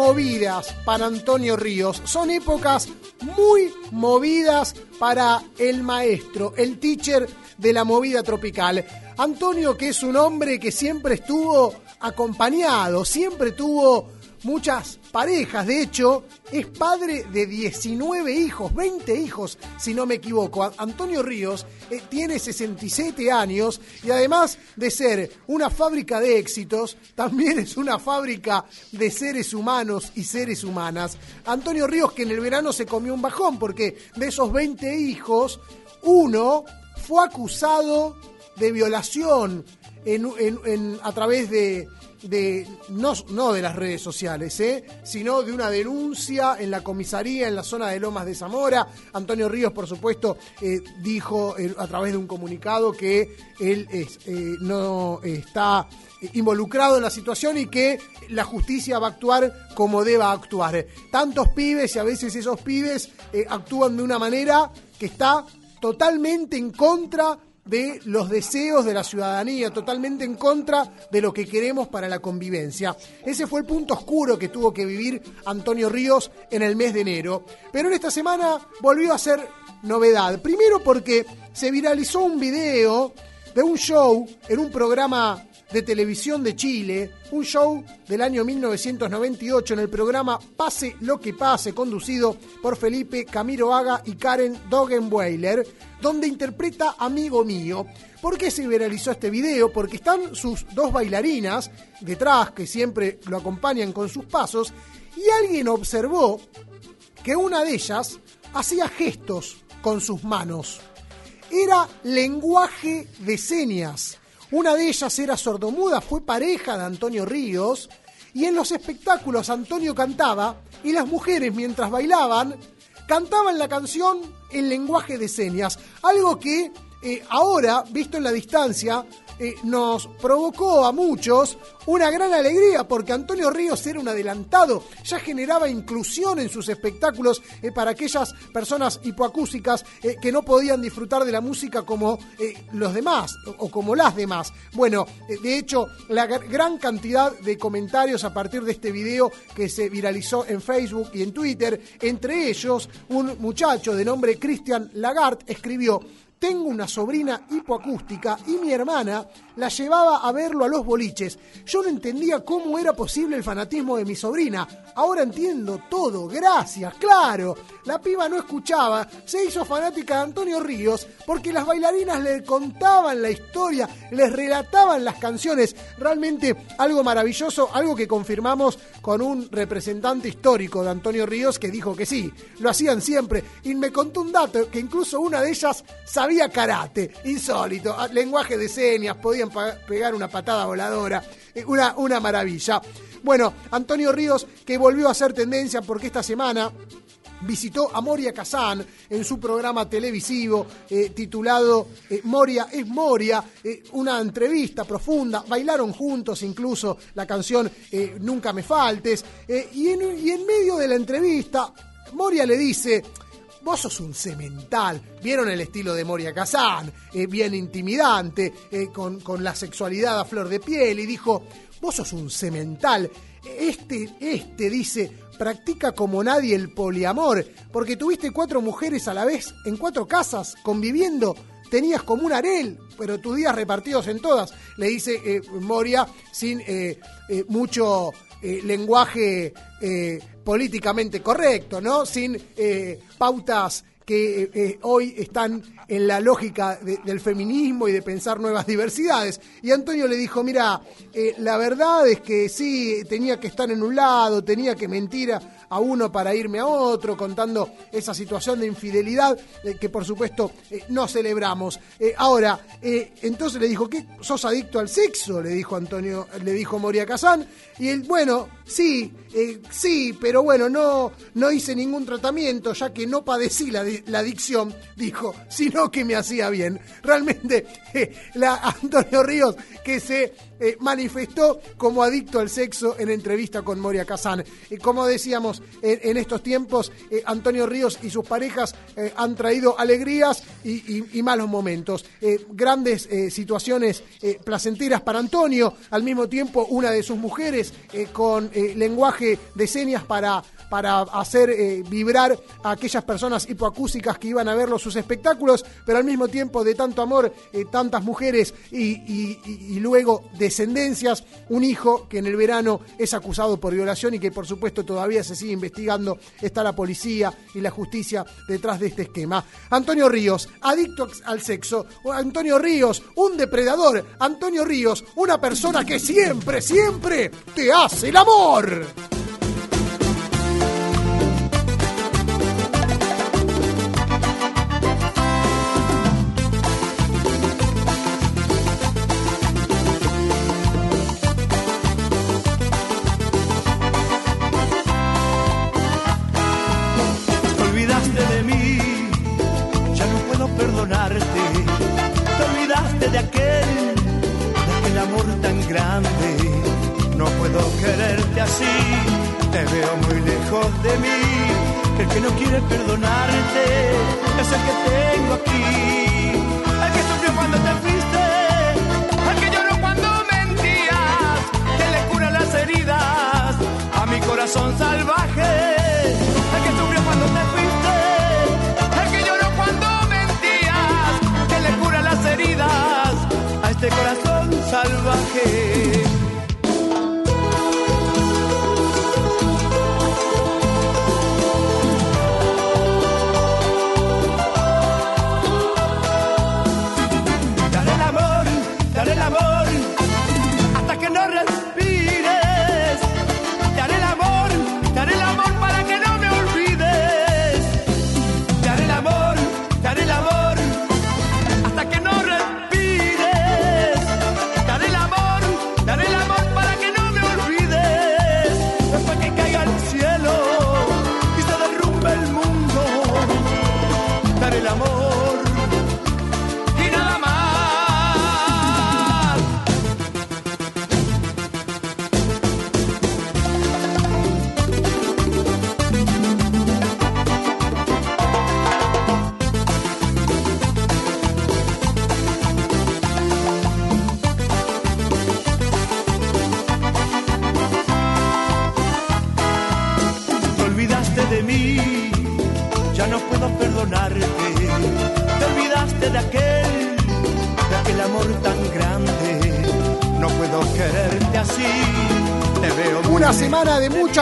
movidas para Antonio Ríos. Son épocas muy movidas para el maestro, el teacher de la movida tropical. Antonio, que es un hombre que siempre estuvo acompañado, siempre tuvo muchas parejas. De hecho, es padre de 19 hijos, 20 hijos, si no me equivoco. Antonio Ríos eh, tiene 67 años y además de ser una fábrica de éxitos, también es una fábrica de seres humanos y seres humanas. Antonio Ríos que en el verano se comió un bajón porque de esos 20 hijos, uno fue acusado de violación en- a través de, de no, no de las redes sociales, ¿eh? sino de una denuncia en la comisaría en la zona de Lomas de Zamora. Antonio Ríos, por supuesto, eh, dijo eh, a través de un comunicado que él es, eh, no está involucrado en la situación y que la justicia va a actuar como deba actuar. Tantos pibes y a veces esos pibes actúan de una manera que está totalmente en contra de los deseos de la ciudadanía, totalmente en contra de lo que queremos para la convivencia. Ese fue el punto oscuro que tuvo que vivir Antonio Ríos en el mes de enero. Pero en esta semana volvió a ser novedad. Primero porque se viralizó un video de un show en un programa de televisión de Chile, un show del año 1998 en el programa Pase lo que pase, conducido por Felipe Camilo Haga y Karen Dogenweiler, donde interpreta Amigo Mío. ¿Por qué se viralizó este video? Porque están sus dos bailarinas detrás, que siempre lo acompañan con sus pasos, y alguien observó que una de ellas hacía gestos con sus manos. Era lenguaje de señas. Una de ellas era sordomuda, fue pareja de Antonio Ríos, y en los espectáculos Antonio cantaba y las mujeres mientras bailaban cantaban la canción en lenguaje de señas, algo que eh, ahora, visto en la distancia, nos provocó a muchos una gran alegría porque Antonio Ríos era un adelantado, ya generaba inclusión en sus espectáculos eh, para aquellas personas hipoacúsicas eh, que no podían disfrutar de la música como eh, los demás o, como las demás. Bueno, eh, de hecho, la gr- gran cantidad de comentarios a partir de este video que se viralizó en Facebook y en Twitter, entre ellos un muchacho de nombre Christian Lagarde escribió Tengo una sobrina hipoacústica y mi hermana la llevaba a verlo a los boliches. Yo no entendía cómo era posible el fanatismo de mi sobrina. Ahora entiendo todo, gracias, claro. La piba no escuchaba, se hizo fanática de Antonio Ríos porque las bailarinas le contaban la historia, les relataban las canciones. Realmente algo maravilloso, algo que confirmamos con un representante histórico de Antonio Ríos que dijo que sí, lo hacían siempre. Y me contó un dato que incluso una de ellas sabía karate, insólito, ah, lenguaje de señas, podían pegar una patada voladora, eh, una, una maravilla. Bueno, Antonio Ríos que volvió a hacer tendencia porque esta semana visitó a Moria Kazan en su programa televisivo eh, titulado eh, Moria es Moria, una entrevista profunda, bailaron juntos incluso la canción Nunca me faltes, y, en, y en medio de la entrevista Moria le dice, Vos sos un cemental. ¿Vieron el estilo de Moria Kazan? Eh, bien intimidante, eh, con, con la sexualidad a flor de piel. Y dijo, vos sos un cemental. Este, este, dice, practica como nadie el poliamor. Porque tuviste cuatro mujeres a la vez en cuatro casas conviviendo. Tenías como un harel, pero tus días repartidos en todas. Le dice eh, Moria sin mucho lenguaje políticamente correcto, ¿no? Sin eh, pautas que eh, eh, hoy están en la lógica de- del feminismo y de pensar nuevas diversidades. Y Antonio le dijo, mira, eh, la verdad es que sí, tenía que estar en un lado, tenía que mentir a, uno para irme a otro, contando esa situación de infidelidad eh, que por supuesto eh, no celebramos. Eh, ahora, entonces le dijo, ¿qué? ¿Sos adicto al sexo? Le dijo Antonio, le dijo Moria Kazán. Y él, bueno, sí, sí, pero bueno, no, no hice ningún tratamiento, ya que no padecí la, la adicción, dijo, sino que me hacía bien. Realmente, la Antonio Ríos, que se eh, manifestó como adicto al sexo en entrevista con Moria Kazán. Y como decíamos, en, estos tiempos, eh, Antonio Ríos y sus parejas eh, han traído alegrías y, y- malos momentos. Eh, grandes eh, situaciones eh, placenteras para Antonio, al mismo tiempo una de sus mujeres eh, con eh, lenguaje de señas para para hacer eh, vibrar a aquellas personas hipoacúsicas que iban a verlo sus espectáculos, pero al mismo tiempo de tanto amor, eh, tantas mujeres y luego descendencias, un hijo que en el verano es acusado por violación y que por supuesto todavía se sigue investigando, está la policía y la justicia detrás de este esquema. Antonio Ríos, adicto al sexo, Antonio Ríos, un depredador, Antonio Ríos, una persona que siempre, siempre te hace el amor.
Perdonarte. Te olvidaste de aquel, de aquel amor tan grande. No puedo quererte así, te veo muy lejos de mí. El que no quiere perdonarte es el que tengo aquí.
quê?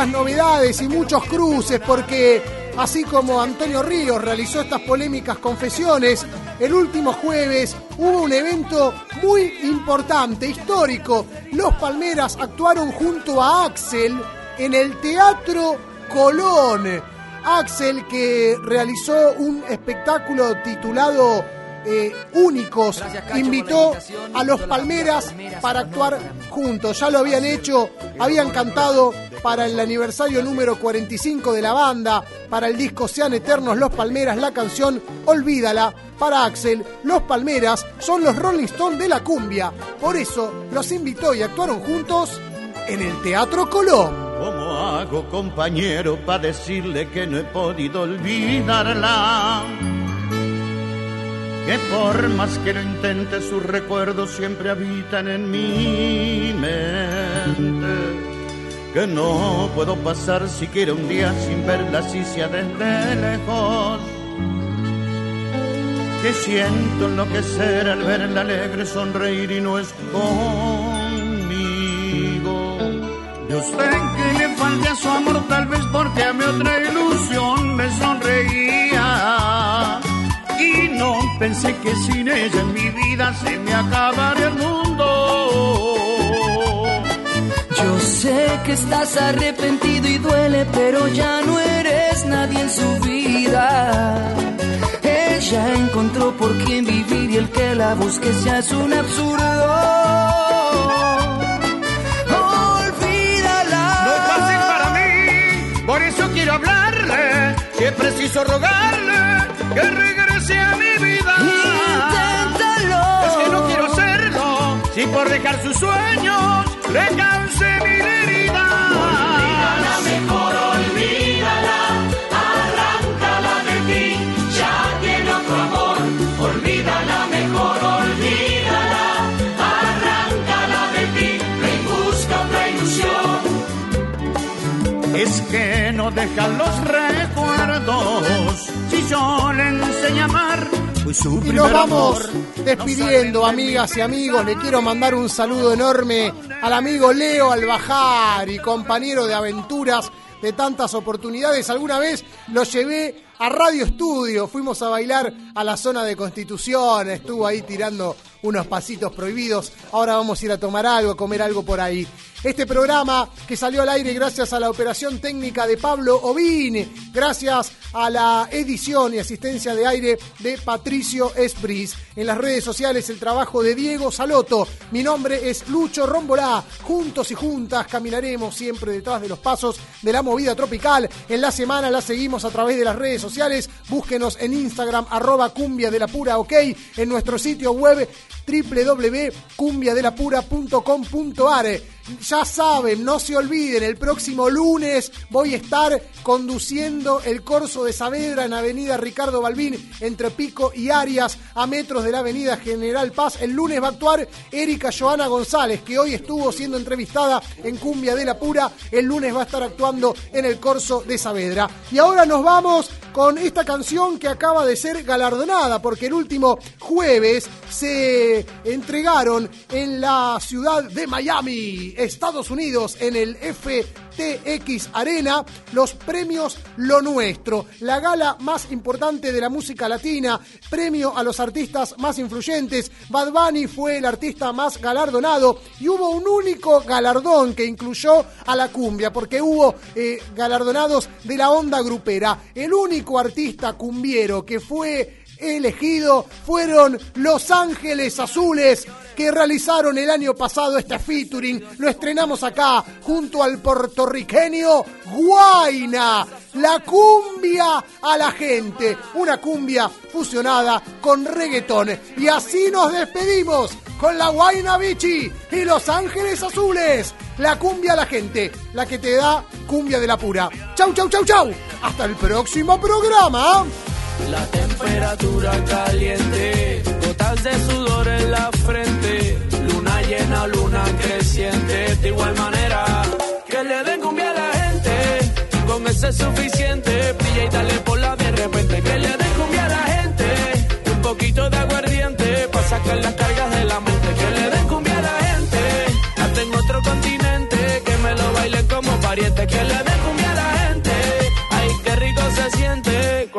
Muchas novedades y muchos cruces porque así como Antonio Ríos realizó estas polémicas confesiones, el último jueves hubo un evento muy importante, histórico. Los Palmeras actuaron junto a Axel en el Teatro Colón. Axel que realizó un espectáculo titulado eh, Únicos, invitó a los Palmeras para actuar juntos. Ya lo habían hecho, habían cantado para el aniversario número 45 de la banda, para el disco Sean Eternos Los Palmeras, la canción Olvídala. Para Axel, Los Palmeras son los Rolling Stones de la cumbia. Por eso los invitó y actuaron juntos en el Teatro Colón.
¿Cómo hago, compañero, para decirle que no he podido olvidarla? Que por más que lo intente, sus recuerdos siempre habitan en mi mente. Que no puedo pasar siquiera un día sin verla así sea desde lejos. Que siento enloquecer al verla alegre, sonreír y no es conmigo. Yo sé que le falte a su amor, tal vez porque a mi otra ilusión me sonreía. Y no pensé que sin ella en mi vida se me acabaría el mundo.
Yo sé que estás arrepentido y duele, pero ya no eres nadie en su vida. Ella encontró por quién vivir y el que la busque ya es un absurdo. Olvídala.
No es fácil para mí, por eso quiero hablarle, que preciso rogarle que regrese a mi vida.
Inténtalo.
Es que no quiero hacerlo, si por dejar sus sueños le cause mil heridas.
Olvídala mejor, olvídala, arráncala de ti, ya tiene otro amor. Olvídala mejor, olvídala, arráncala de ti, ven busca otra ilusión.
Es que no dejan los recuerdos, si yo le enseño a amar, su
Y nos vamos despidiendo, amigas y amigos. Le quiero mandar un saludo enorme al amigo Leo Albajar y compañero de aventuras de tantas oportunidades. Alguna vez lo llevé a Radio Estudio, fuimos a bailar a la zona de Constitución, estuvo ahí tirando unos pasitos prohibidos. Ahora vamos a ir a tomar algo, a comer algo por ahí. Este programa que salió al aire gracias a la operación técnica de Pablo Ovine, gracias a la edición y asistencia de aire de Patricio Espris. En las redes sociales el trabajo de Diego Saloto. Mi nombre es Lucho Rombolá. Juntos y juntas caminaremos siempre detrás de los pasos de la movida tropical. En la semana la seguimos a través de las redes sociales. Búsquenos en Instagram arroba cumbia de la pura ok. En nuestro sitio web www.cumbiadelapura.com.ar. Ya saben, no se olviden, el próximo lunes voy a estar conduciendo el Corso de Saavedra en Avenida Ricardo Balbín, entre Pico y Arias, a metros de la Avenida General Paz. El lunes va a actuar Erika Joana González, que hoy estuvo siendo entrevistada en Cumbia de la Pura. El lunes va a estar actuando en el Corso de Saavedra. Y ahora nos vamos con esta canción que acaba de ser galardonada, porque el último jueves se entregaron en la ciudad de Miami, Estados Unidos, en el FTX Arena, los premios Lo Nuestro, la gala más importante de la música latina, premio a los artistas más influyentes. Bad Bunny fue el artista más galardonado y hubo un único galardón que incluyó a la cumbia, porque hubo eh, galardonados de la onda grupera. El único artista cumbiero que fue elegido fueron Los Ángeles Azules que realizaron el año pasado este featuring. Lo estrenamos acá junto al puertorriqueño Guaina. La cumbia a la gente. Una cumbia fusionada con reggaetón. Y así nos despedimos con la Guaina Bichi y Los Ángeles Azules. La cumbia a la gente. La que te da cumbia de la pura. Chau, chau, chau, chau. Hasta el próximo programa.
La temperatura caliente, gotas de sudor en la frente, luna llena, luna creciente, de igual manera que le den cumbia a la gente, con eso es suficiente, pilla y dale por la de repente, que le den cumbia a la gente, un poquito de aguardiente, para sacar las cargas de la mente, que le den cumbia a la gente, hasta en otro continente, que me lo bailen como pariente, que le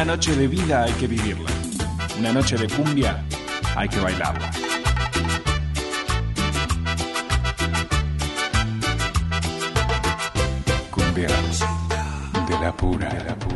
Una noche de vida hay que vivirla. Una noche de cumbia hay que bailarla. Cumbia de la pura, de la pura.